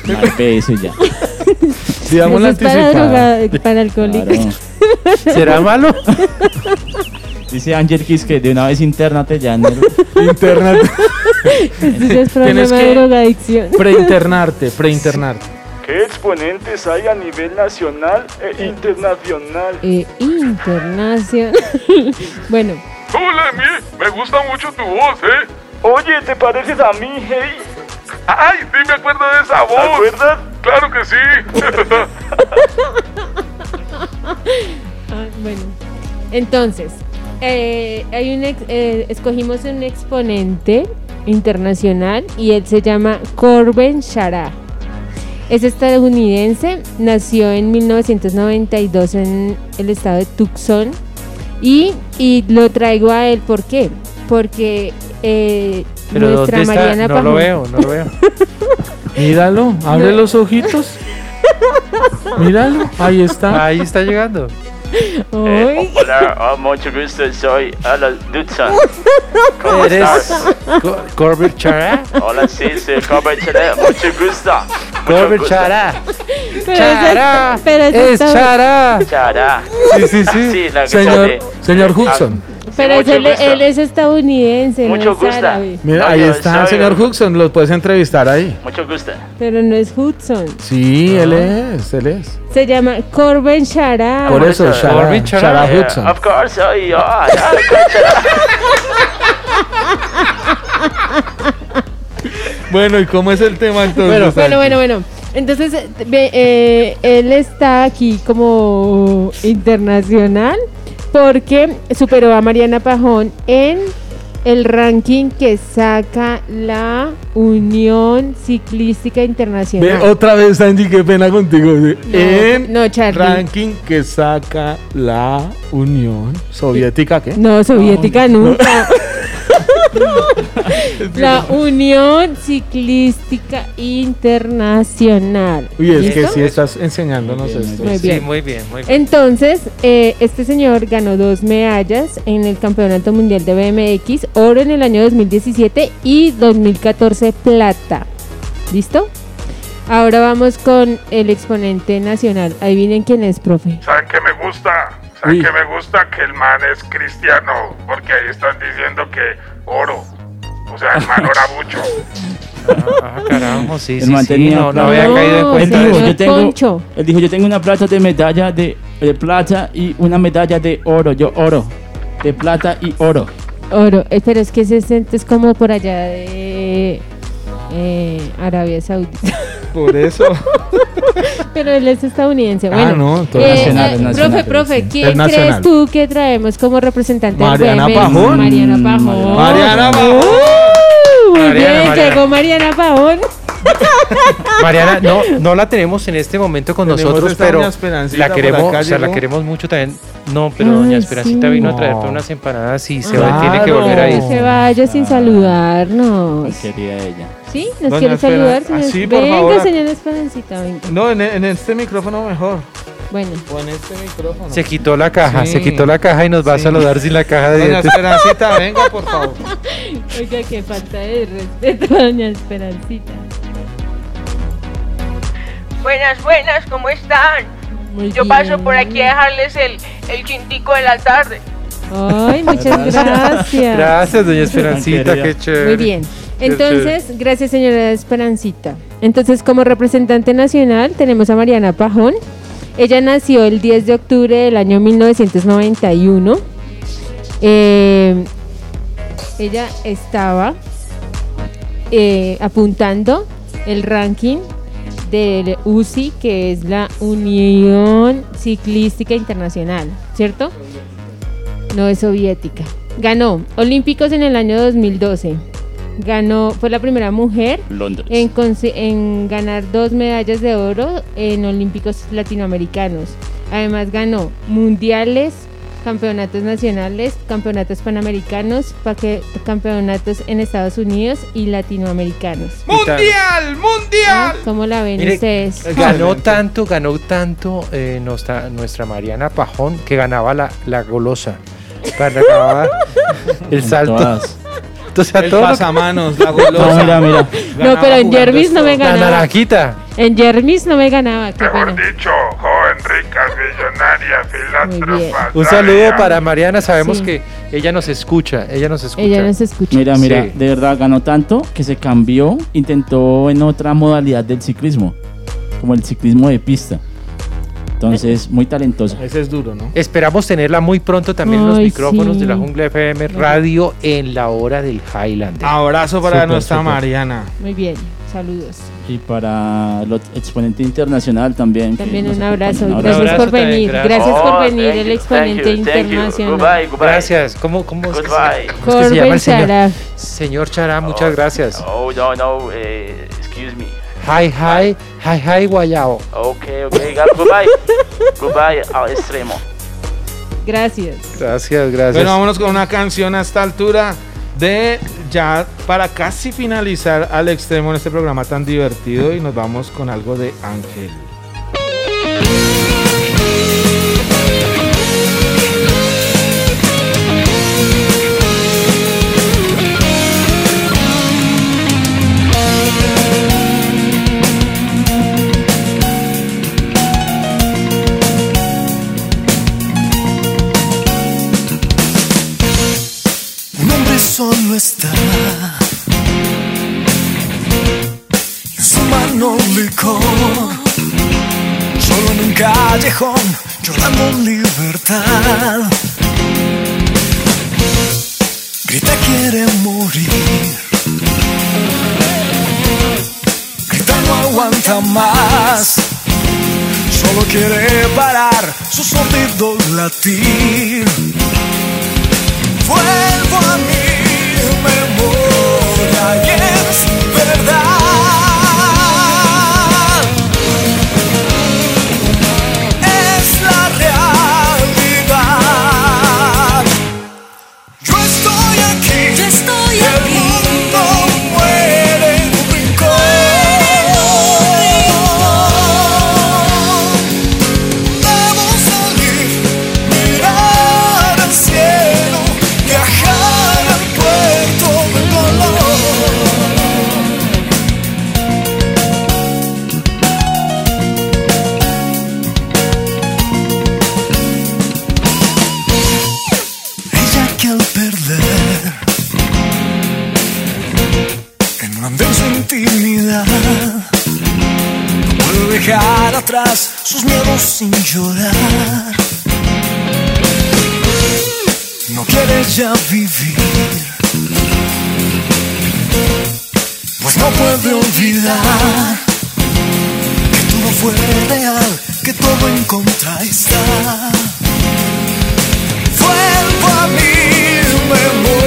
na EPS ya. Digamos la Eso es para, anticipada. droga- para alcohólicos. Claro. ¿Será malo? Dice Ángel Kiss que de una vez internate ya en el... Internet. Es problema de drogadicción. preinternarte, preinternarte. ¿Qué exponentes hay a nivel nacional e internacional? Eh, internacional. bueno, Lemmy, me gusta mucho tu voz, ¿eh? Oye, ¿te pareces a mí, hey? Ay, sí me acuerdo de esa voz. ¿Te acuerdas? Claro que sí. ah, bueno. Entonces, eh, hay un ex- eh, escogimos un exponente internacional y él se llama Corben Shara. Es estadounidense, nació en 1992 en el estado de Tucson y, y lo traigo a él, ¿por qué? Porque eh, Pero nuestra ¿dónde está? No Pajón- lo veo, no lo veo. Míralo, abre No. los ojitos. Míralo, ahí está. Ahí está llegando. Ay. Hola, oh, mucho gusto, soy Alan Dudson. ¿Cómo ¿Eres? Co- Corbett Chara? Hola, sí, soy Corbett Chara. Mucho gusto. Corbett. Chara. Pero Chara. Es Chara. Chara. Sí, sí, sí. Sí, la que señor, señor Hudson. Pero él es estadounidense, Mucho no es gusto. árabe. Mira, No, ahí yo está el señor Hudson, lo puedes entrevistar ahí. Mucho gusto. Pero no es Hudson. Sí, él es, él es. Se llama Corben Shara. Por eso, Shara, Corbin. Shara Yeah, Hudson. of course, soy yo. Ah, Chara. Bueno, ¿y cómo es el tema entonces? Bueno, Santi? bueno, bueno. Entonces, ve- eh, él está aquí como internacional porque superó a Mariana Pajón en el ranking que saca la Unión Ciclística Ve Internacional. otra vez, Sandy, qué pena contigo. en no, ranking que saca la Unión Soviética, ¿qué? No, soviética nunca. la Unión Ciclística Internacional. Uy, es que sí estás enseñándonos esto. Muy Sí, bien. muy bien, muy bien. Entonces, eh, este señor ganó dos medallas en el Campeonato Mundial de BMX, oro en el año 2017 y 2014 plata. ¿Listo? Ahora vamos con el exponente nacional. Adivinen quién es, profe. ¿Saben qué me gusta? ¿Saben Uy. qué me gusta? Que el man es cristiano. Porque ahí están diciendo que oro. O sea, el man ora mucho. Ah, carajo, sí, El sí, man sí. tenía No, había caído en cuenta Él dijo, yo tengo, Poncho. él dijo, yo tengo una plata de medalla de, de plata y una medalla de oro. Yo oro. De plata y oro. Oro. Eh, pero es que ese es como por allá de eh, Arabia Saudita. Por eso. Pero él es estadounidense. Ah, Bueno, no, todo eh, nacional, eh, es nacional, profe, profe. ¿quién Es nacional. crees tú que traemos como representante Mariana del? Pajón. Mariana Pajón. Mariana Pajón. Uh, muy Mariana, bien, Mariana. llegó Mariana Pajón. Mariana, no, no la tenemos en este momento con Tenemos nosotros, pero doña la queremos, acá o sea, la queremos mucho también. No, pero Ay, doña Esperancita sí. vino a traer unas empanadas y se va, tiene que volver a ir. No se vaya sin saludarnos. Quería ella. ¿Sí? ¿Nos Doña quiere saludar, ah, señor? sí, por venga, favor. señora Esperancita, venga. No, en, en este micrófono mejor. Bueno. O en este micrófono. Se quitó la caja, Sí. se quitó la caja y nos va a saludar sin la caja de Doña dientes. Esperancita, venga, por favor. Oiga, qué falta de respeto, doña Esperancita. Buenas, buenas, ¿cómo están? Muy Yo paso por aquí a dejarles el, el quintico de la tarde. Ay, muchas gracias. Gracias, doña Esperancita, qué chévere. Muy bien. Entonces, gracias señora Esperancita. Entonces, como representante nacional tenemos a Mariana Pajón. Ella nació el 10 de octubre del año 1991. Eh, ella estaba eh, apuntando el ranking del UCI, que es la Unión Ciclística Internacional, ¿cierto? No es soviética. Ganó Olímpicos en el año 2012. Ganó, fue la primera mujer Londres. en, en ganar dos medallas de oro en Olímpicos latinoamericanos. Además ganó mundiales, campeonatos nacionales, campeonatos panamericanos, campeonatos en Estados Unidos y latinoamericanos. ¡Mundial! ¡Mundial! ¿Cómo la ven Mire, ustedes? Ganó tanto, ganó tanto eh, nuestra, nuestra Mariana Pajón que ganaba la, la golosa. Ganaba el salto. todas. Entonces, a El que- pasamanos, la golosa. No, mira, mira. No, pero en Jermis no me La ganaba. naranjita. En Jermis no me ganaba, qué pena. Dicho, millonaria, filántropa. Un saludo para Mariana, sabemos Sí. que ella nos escucha, ella nos escucha. Ella nos escucha. Mira, mira, Sí. de verdad ganó tanto que se cambió, intentó en otra modalidad del ciclismo, como el ciclismo de pista. Entonces, muy talentosa. Ese es duro, ¿no? Esperamos tenerla muy pronto también en los micrófonos sí. de la Jungla FM Radio en la hora del Highlander. Abrazo para nuestra. Mariana. Muy bien, saludos. Y para el exponente internacional también. También un abrazo. acompaña. Un Gracias abrazo por también, venir. gracias. Gracias por Oh, venir, thank el you, exponente you, internacional. Goodbye, goodbye. Gracias. ¿Cómo, cómo es que se- Goodbye. cómo es que se llama el señor? Chará. Señor Chará, muchas gracias. Oh, no, no, eh. Hi, hi, hi, hi, guayao. Okay, okay, gu- goodbye. goodbye al extremo. Gracias. Gracias, gracias. Bueno, vámonos con una canción a esta altura de ya para casi finalizar al extremo en este programa tan divertido y nos vamos con algo de Ángel. Está en su mano licor, solo en un callejón, llorando libertad. Grita, quiere morir. Grita, no aguanta más. Solo quiere parar sus oídos latir. Vuelvo a mi vivir, pues no puede olvidar no fue real, que todo en contra está. Vuelvo a mi memoria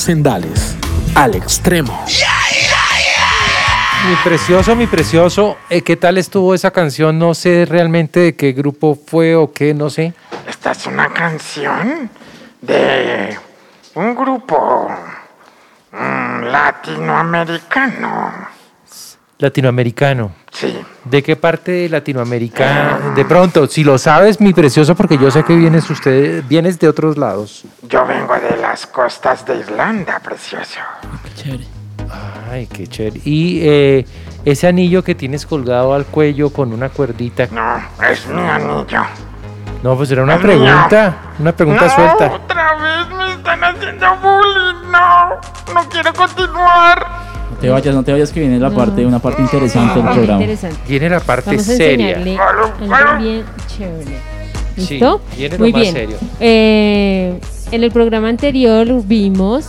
Sendales. Al extremo. Mi precioso, mi precioso, eh, ¿qué tal estuvo esa canción? No sé realmente de qué grupo fue o qué, no sé. Esta es una canción de un grupo mm, latinoamericano. Latinoamericano. Sí. ¿De qué parte de Latinoamérica? De pronto, si lo sabes, mi precioso, porque yo sé que vienes usted, vienes de otros lados. Yo vengo de las costas de Irlanda, precioso. Ay, qué chévere. Y eh, ese anillo que tienes colgado al cuello con una cuerdita. No, es mi anillo. No, pues era una Es mío. pregunta, una pregunta no, suelta. otra vez me están haciendo bullying. No, no quiero continuar. No te vayas, no te vayas que viene la parte, una parte interesante del Muy programa. interesante. Viene la parte Vamos a seria. enseñarle algo bien chévere. Sí, ¿Listo? viene lo Muy más bien. serio. Eh, en el programa anterior vimos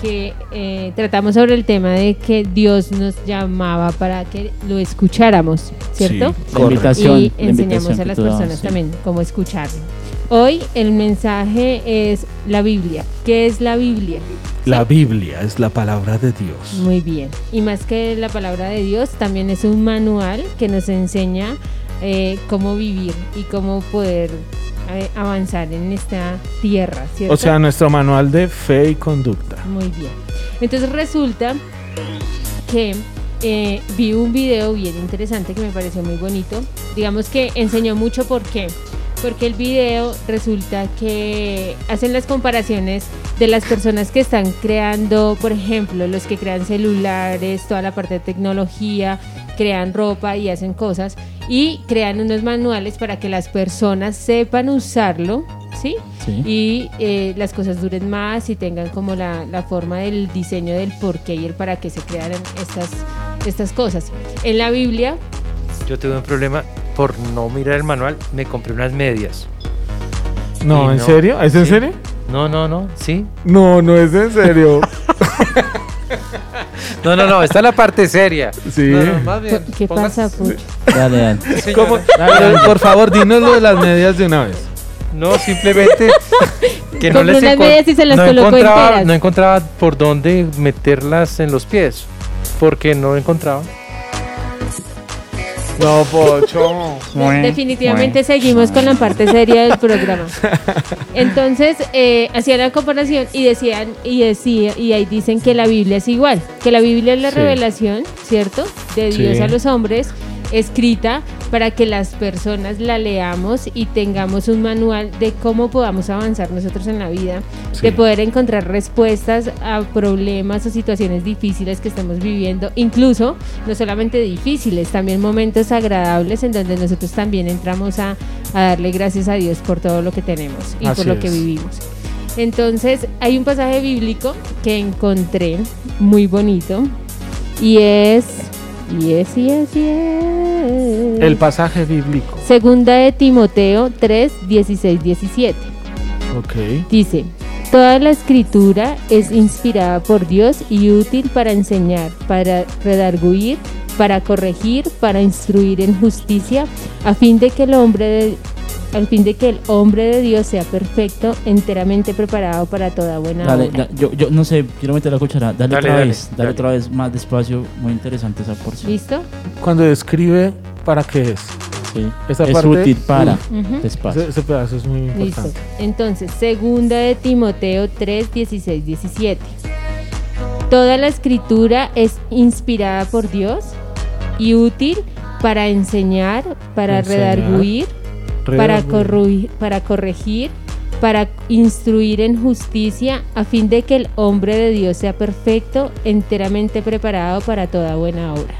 que eh, tratamos sobre el tema de que Dios nos llamaba para que lo escucháramos, ¿cierto? Sí, la invitación, Y la enseñamos invitación a que las tú dabas, personas sí. también cómo escucharlo. Hoy el mensaje es la Biblia. ¿Qué es la Biblia? La Biblia es la palabra de Dios. Muy bien. Y más que la palabra de Dios, también es un manual que nos enseña eh, cómo vivir y cómo poder eh, avanzar en esta tierra, ¿cierto? O sea, nuestro manual de fe y conducta. Muy bien. Entonces resulta que eh, vi un video bien interesante que me pareció muy bonito. Digamos que enseñó mucho por qué. Porque el video resulta que hacen las comparaciones de las personas que están creando, por ejemplo, los que crean celulares, toda la parte de tecnología, crean ropa y hacen cosas y crean unos manuales para que las personas sepan usarlo, ¿sí? Sí. Y eh, las cosas duren más y tengan como la, la forma del diseño del por qué y el para qué se crean estas, estas cosas. En la Biblia, Yo tuve un problema por no mirar el manual, me compré unas medias. No, ¿en serio? ¿Es en serio? No, no, no, sí. No, no es en serio. No, no, no, está la parte seria. Sí. No, no, más bien, ¿Qué pasa, Pucho? Dale, dale. ¿Cómo? Pero, por favor, dinos lo de las medias de una vez. No, simplemente que no les encon- medias y se las no encontraba, enteras. no encontraba por dónde meterlas en los pies. Porque no encontraba. No, Pocho. De- Definitivamente seguimos con la parte seria del programa. Entonces, eh, hacían la comparación y decían, y decía, y ahí dicen que la Biblia es igual, que la Biblia es la Sí. revelación, ¿cierto? De Dios Sí. a los hombres, escrita para que las personas la leamos y tengamos un manual de cómo podamos avanzar nosotros en la vida, Sí. de poder encontrar respuestas a problemas o situaciones difíciles que estamos viviendo, incluso no solamente difíciles, también momentos agradables en donde nosotros también entramos a, a darle gracias a Dios por todo lo que tenemos y Así por lo que vivimos. Entonces, hay un pasaje bíblico que encontré muy bonito y es, y es, y es, y es. El pasaje bíblico. Segunda de Timoteo 3, 16, 17. Ok. Dice, toda la escritura es inspirada por Dios y útil para enseñar, para redarguir, para corregir, para instruir en justicia, a fin de que el hombre de- al fin de que el hombre de Dios sea perfecto, enteramente preparado para toda buena Dale, obra. da- yo, yo no sé, quiero meter la cuchara. Dale, Dale, otra dale, vez, dale, dale. otra vez más despacio. Muy interesante esa porción. ¿Listo? Cuando describe, ¿para qué es? Sí. Esa Es parte, útil para. Despacio. Ese, ese pedazo es muy Listo. importante. Entonces, segunda de Timoteo 3, 16, 17. Toda la escritura es inspirada por Dios y útil para enseñar, para Enseñar, redarguir, para, corregir, para instruir en justicia, a fin de que el hombre de Dios sea perfecto, enteramente preparado para toda buena obra.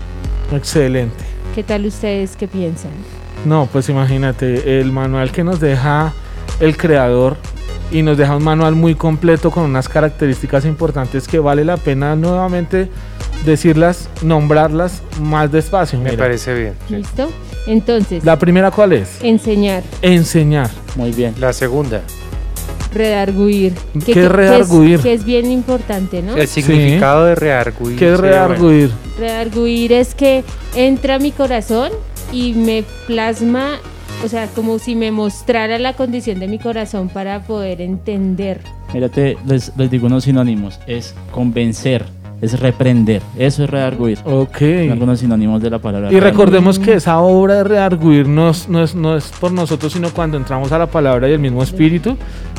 Excelente. ¿Qué tal ustedes qué piensan? No, pues imagínate, el manual que nos deja el creador y nos deja un manual muy completo con unas características importantes que vale la pena nuevamente decirlas, nombrarlas más despacio. Me mira. parece bien. ¿Listo? Entonces, La primera, ¿cuál es? enseñar, Enseñar. Muy bien. La segunda. redarguir. ¿Qué que- que es- redarguir? Que es, bien importante, ¿no? El significado de rearguir. ¿Qué es bueno. redarguir? Redarguir es que entra a mi corazón y me plasma, o sea, como si me mostrara la condición de mi corazón para poder entender. Mírate, les, les digo unos sinónimos. Es convencer, es reprender. Eso es redarguir. Ok. Son algunos sinónimos de la palabra. Y recordemos que esa obra de rearguir no es, no, es, no es por nosotros, sino cuando entramos a la palabra y el mismo espíritu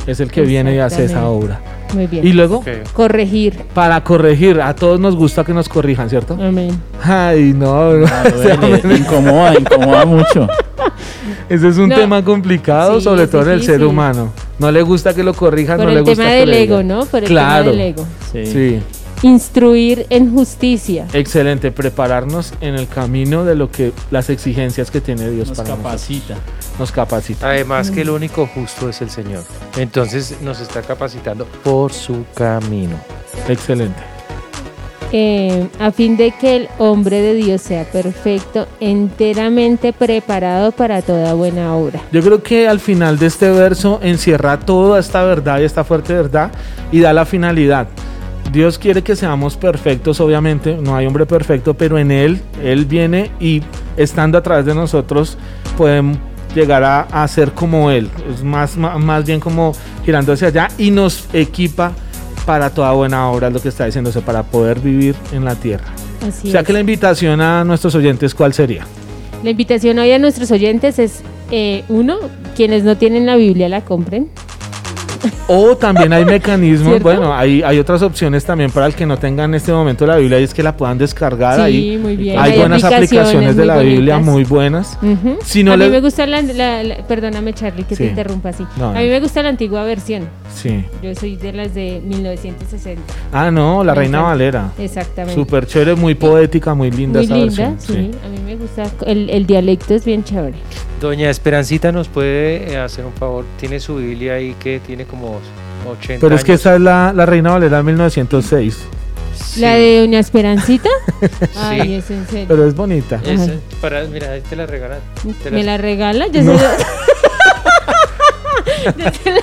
es el que viene y hace esa obra. Muy bien. Y luego, Corregir. para corregir, a todos nos gusta que nos corrijan, ¿cierto? Amén. Ay, no, no. Ah, duele, incomoda, incomoda mucho. Ese es un No. tema complicado, Sí, sobre todo en el ser humano. No le gusta que lo corrijan, Por no le gusta tema del ego. ¿no? Por el claro. tema del ego. Sí. Instruir en justicia. Excelente, prepararnos en el camino de lo que las exigencias que tiene Dios Nos para capacita. nosotros. Nos capacita. Además que el único justo es el Señor. Entonces nos está capacitando por su camino. Excelente. eh, a fin de que el hombre de Dios sea perfecto, enteramente preparado para toda buena obra. Yo creo que al final de este verso encierra toda esta verdad y esta fuerte verdad y da la finalidad. Dios quiere que seamos perfectos, obviamente, no hay hombre perfecto, pero en Él, Él viene y estando a través de nosotros podemos llegar a, a ser como Él. Es más, más bien como girando hacia allá y nos equipa para toda buena obra, es lo que está diciéndose, para poder vivir en la tierra. Así o sea es. que la invitación a nuestros oyentes, ¿cuál sería? La invitación hoy a nuestros oyentes es, eh, uno, quienes no tienen la Biblia la compren. O también hay mecanismos, ¿Cierto? bueno, hay, hay otras opciones también para el que no tenga en este momento la Biblia y es que la puedan descargar Sí, ahí. muy bien. Hay, Hay buenas aplicaciones aplicaciones de la Biblia muy buenas. Si no a mí le- me gusta la, la- la- perdóname Charlie que Sí. te interrumpa así. No, a no. mí me gusta la antigua versión. Sí. Yo soy de las de 1960. Ah, no, la Reina. Valera. Exactamente. Súper chévere, muy poética, muy linda Muy esa linda, versión. sí. A mí me gusta. El, el dialecto es bien chévere. Doña Esperancita nos puede eh, hacer un favor. Tiene su Biblia ahí que tiene como 80 Pero es que años. esa es la, la Reina Valera de 1906. La de Doña Esperancita. Ay, es en serio. Pero es bonita. Esa, Ay. para, mira, ahí te la regalan. Te ¿Me las- la regala? Yo No. soy-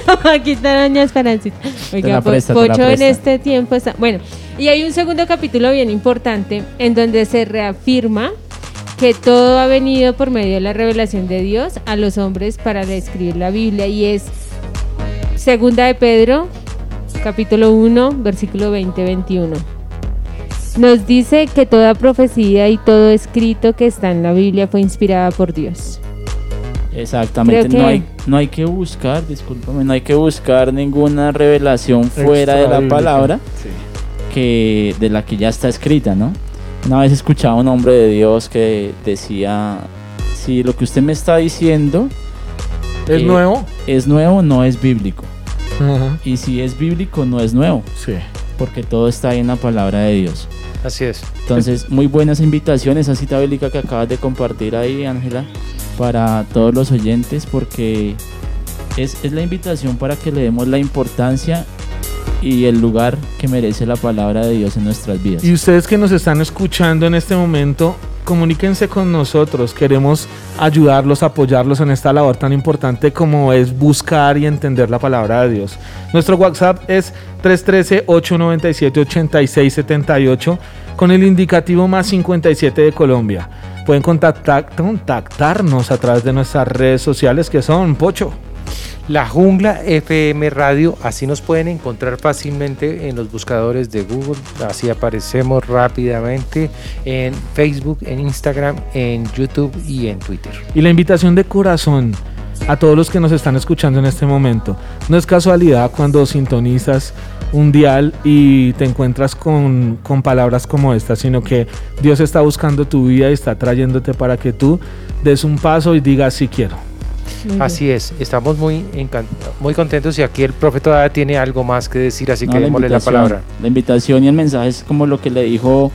la vaquita doña Esperancita. Oiga, la presta, la Pocho en este tiempo está... Bueno, y hay un segundo capítulo bien importante en donde se reafirma que todo ha venido por medio de la revelación de Dios a los hombres para escribir la Biblia y es Segunda de Pedro, capítulo 1, versículo 20-21. Nos dice que toda profecía y todo escrito que está en la Biblia fue inspirada por Dios. Exactamente, no hay, no hay que buscar, discúlpame, no hay que buscar ninguna revelación fuera de la palabra que de la que ya está escrita, ¿no? Una vez escuchaba a un hombre de Dios que decía, si lo que usted me está diciendo ¿Es eh, nuevo? es nuevo, no es bíblico. Y si es bíblico, no es nuevo. Sí. Porque todo está ahí en la palabra de Dios. Así es. Entonces, muy buenas invitaciones, esa cita bíblica que acabas de compartir ahí, Ángela, para todos los oyentes, porque es, es la invitación para que le demos la importancia y el lugar que merece la palabra de Dios en nuestras vidas. Y ustedes que nos están escuchando en este momento, comuníquense con nosotros. Queremos ayudarlos, apoyarlos en esta labor tan importante como es buscar y entender la palabra de Dios. Nuestro WhatsApp es 313-897-8678 con el indicativo más 57 de Colombia. Pueden contactar, contactarnos a través de nuestras redes sociales que son Pocho. La Jungla FM Radio, así nos pueden encontrar fácilmente en los buscadores de Google, así aparecemos rápidamente en Facebook, en Instagram, en YouTube y en Twitter. Y la invitación de corazón a todos los que nos están escuchando en este momento. No es casualidad cuando sintonizas un dial y te encuentras con, con palabras como estas, sino que Dios está buscando tu vida y está trayéndote para que tú des un paso y digas si quiero. Así es, estamos muy, muy contentos y aquí el profe todavía tiene algo más que decir, así No, que démosle la invitación- palabra. La invitación y el mensaje es como lo que le dijo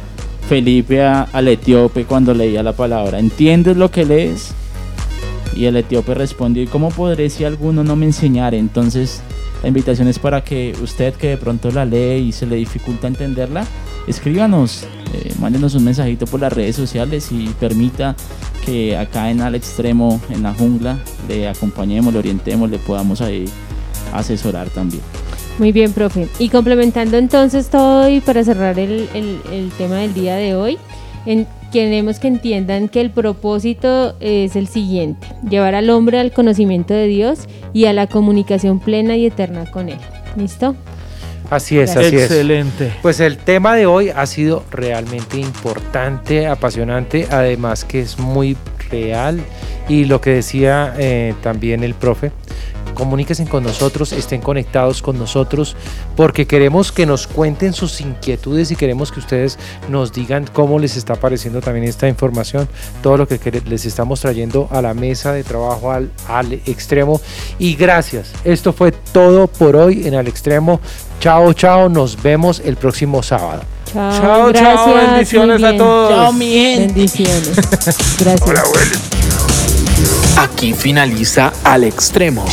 Felipe a- al etíope cuando leía la palabra. ¿Entiendes lo que lees? Y el etíope respondió, ¿y cómo podré si alguno no me enseñara? Entonces, la invitación es para que usted que de pronto la lee y se le dificulta entenderla, escríbanos, eh, mándenos un mensajito por las redes sociales y permita que acá en Al Extremo, en la jungla, le acompañemos, le orientemos, le podamos ahí asesorar también. Muy bien, profe. Y complementando entonces todo y para cerrar el, el- tema del día de hoy, queremos que entiendan que el propósito es el siguiente, llevar al hombre al conocimiento de Dios y a la comunicación plena y eterna con Él. ¿Listo? Así es, así es. Excelente. Pues el tema de hoy ha sido realmente importante, apasionante, además que es muy real y lo que decía eh, también el profe, comuníquense con nosotros, estén conectados con nosotros, porque queremos que nos cuenten sus inquietudes y queremos que ustedes nos digan cómo les está pareciendo también esta información, todo lo que les estamos trayendo a la mesa de trabajo al, al extremo. Y gracias, esto fue todo por hoy en al extremo. Chao, chao, nos vemos el próximo sábado. Chao, Chao, chao, gracias, bendiciones a todos. Chao, mi gente. Bendiciones. Gracias. Aquí finaliza Al Extremo.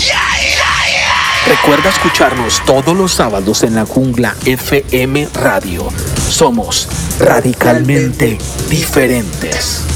Recuerda escucharnos todos los sábados en la jungla FM Radio. Somos radicalmente diferentes.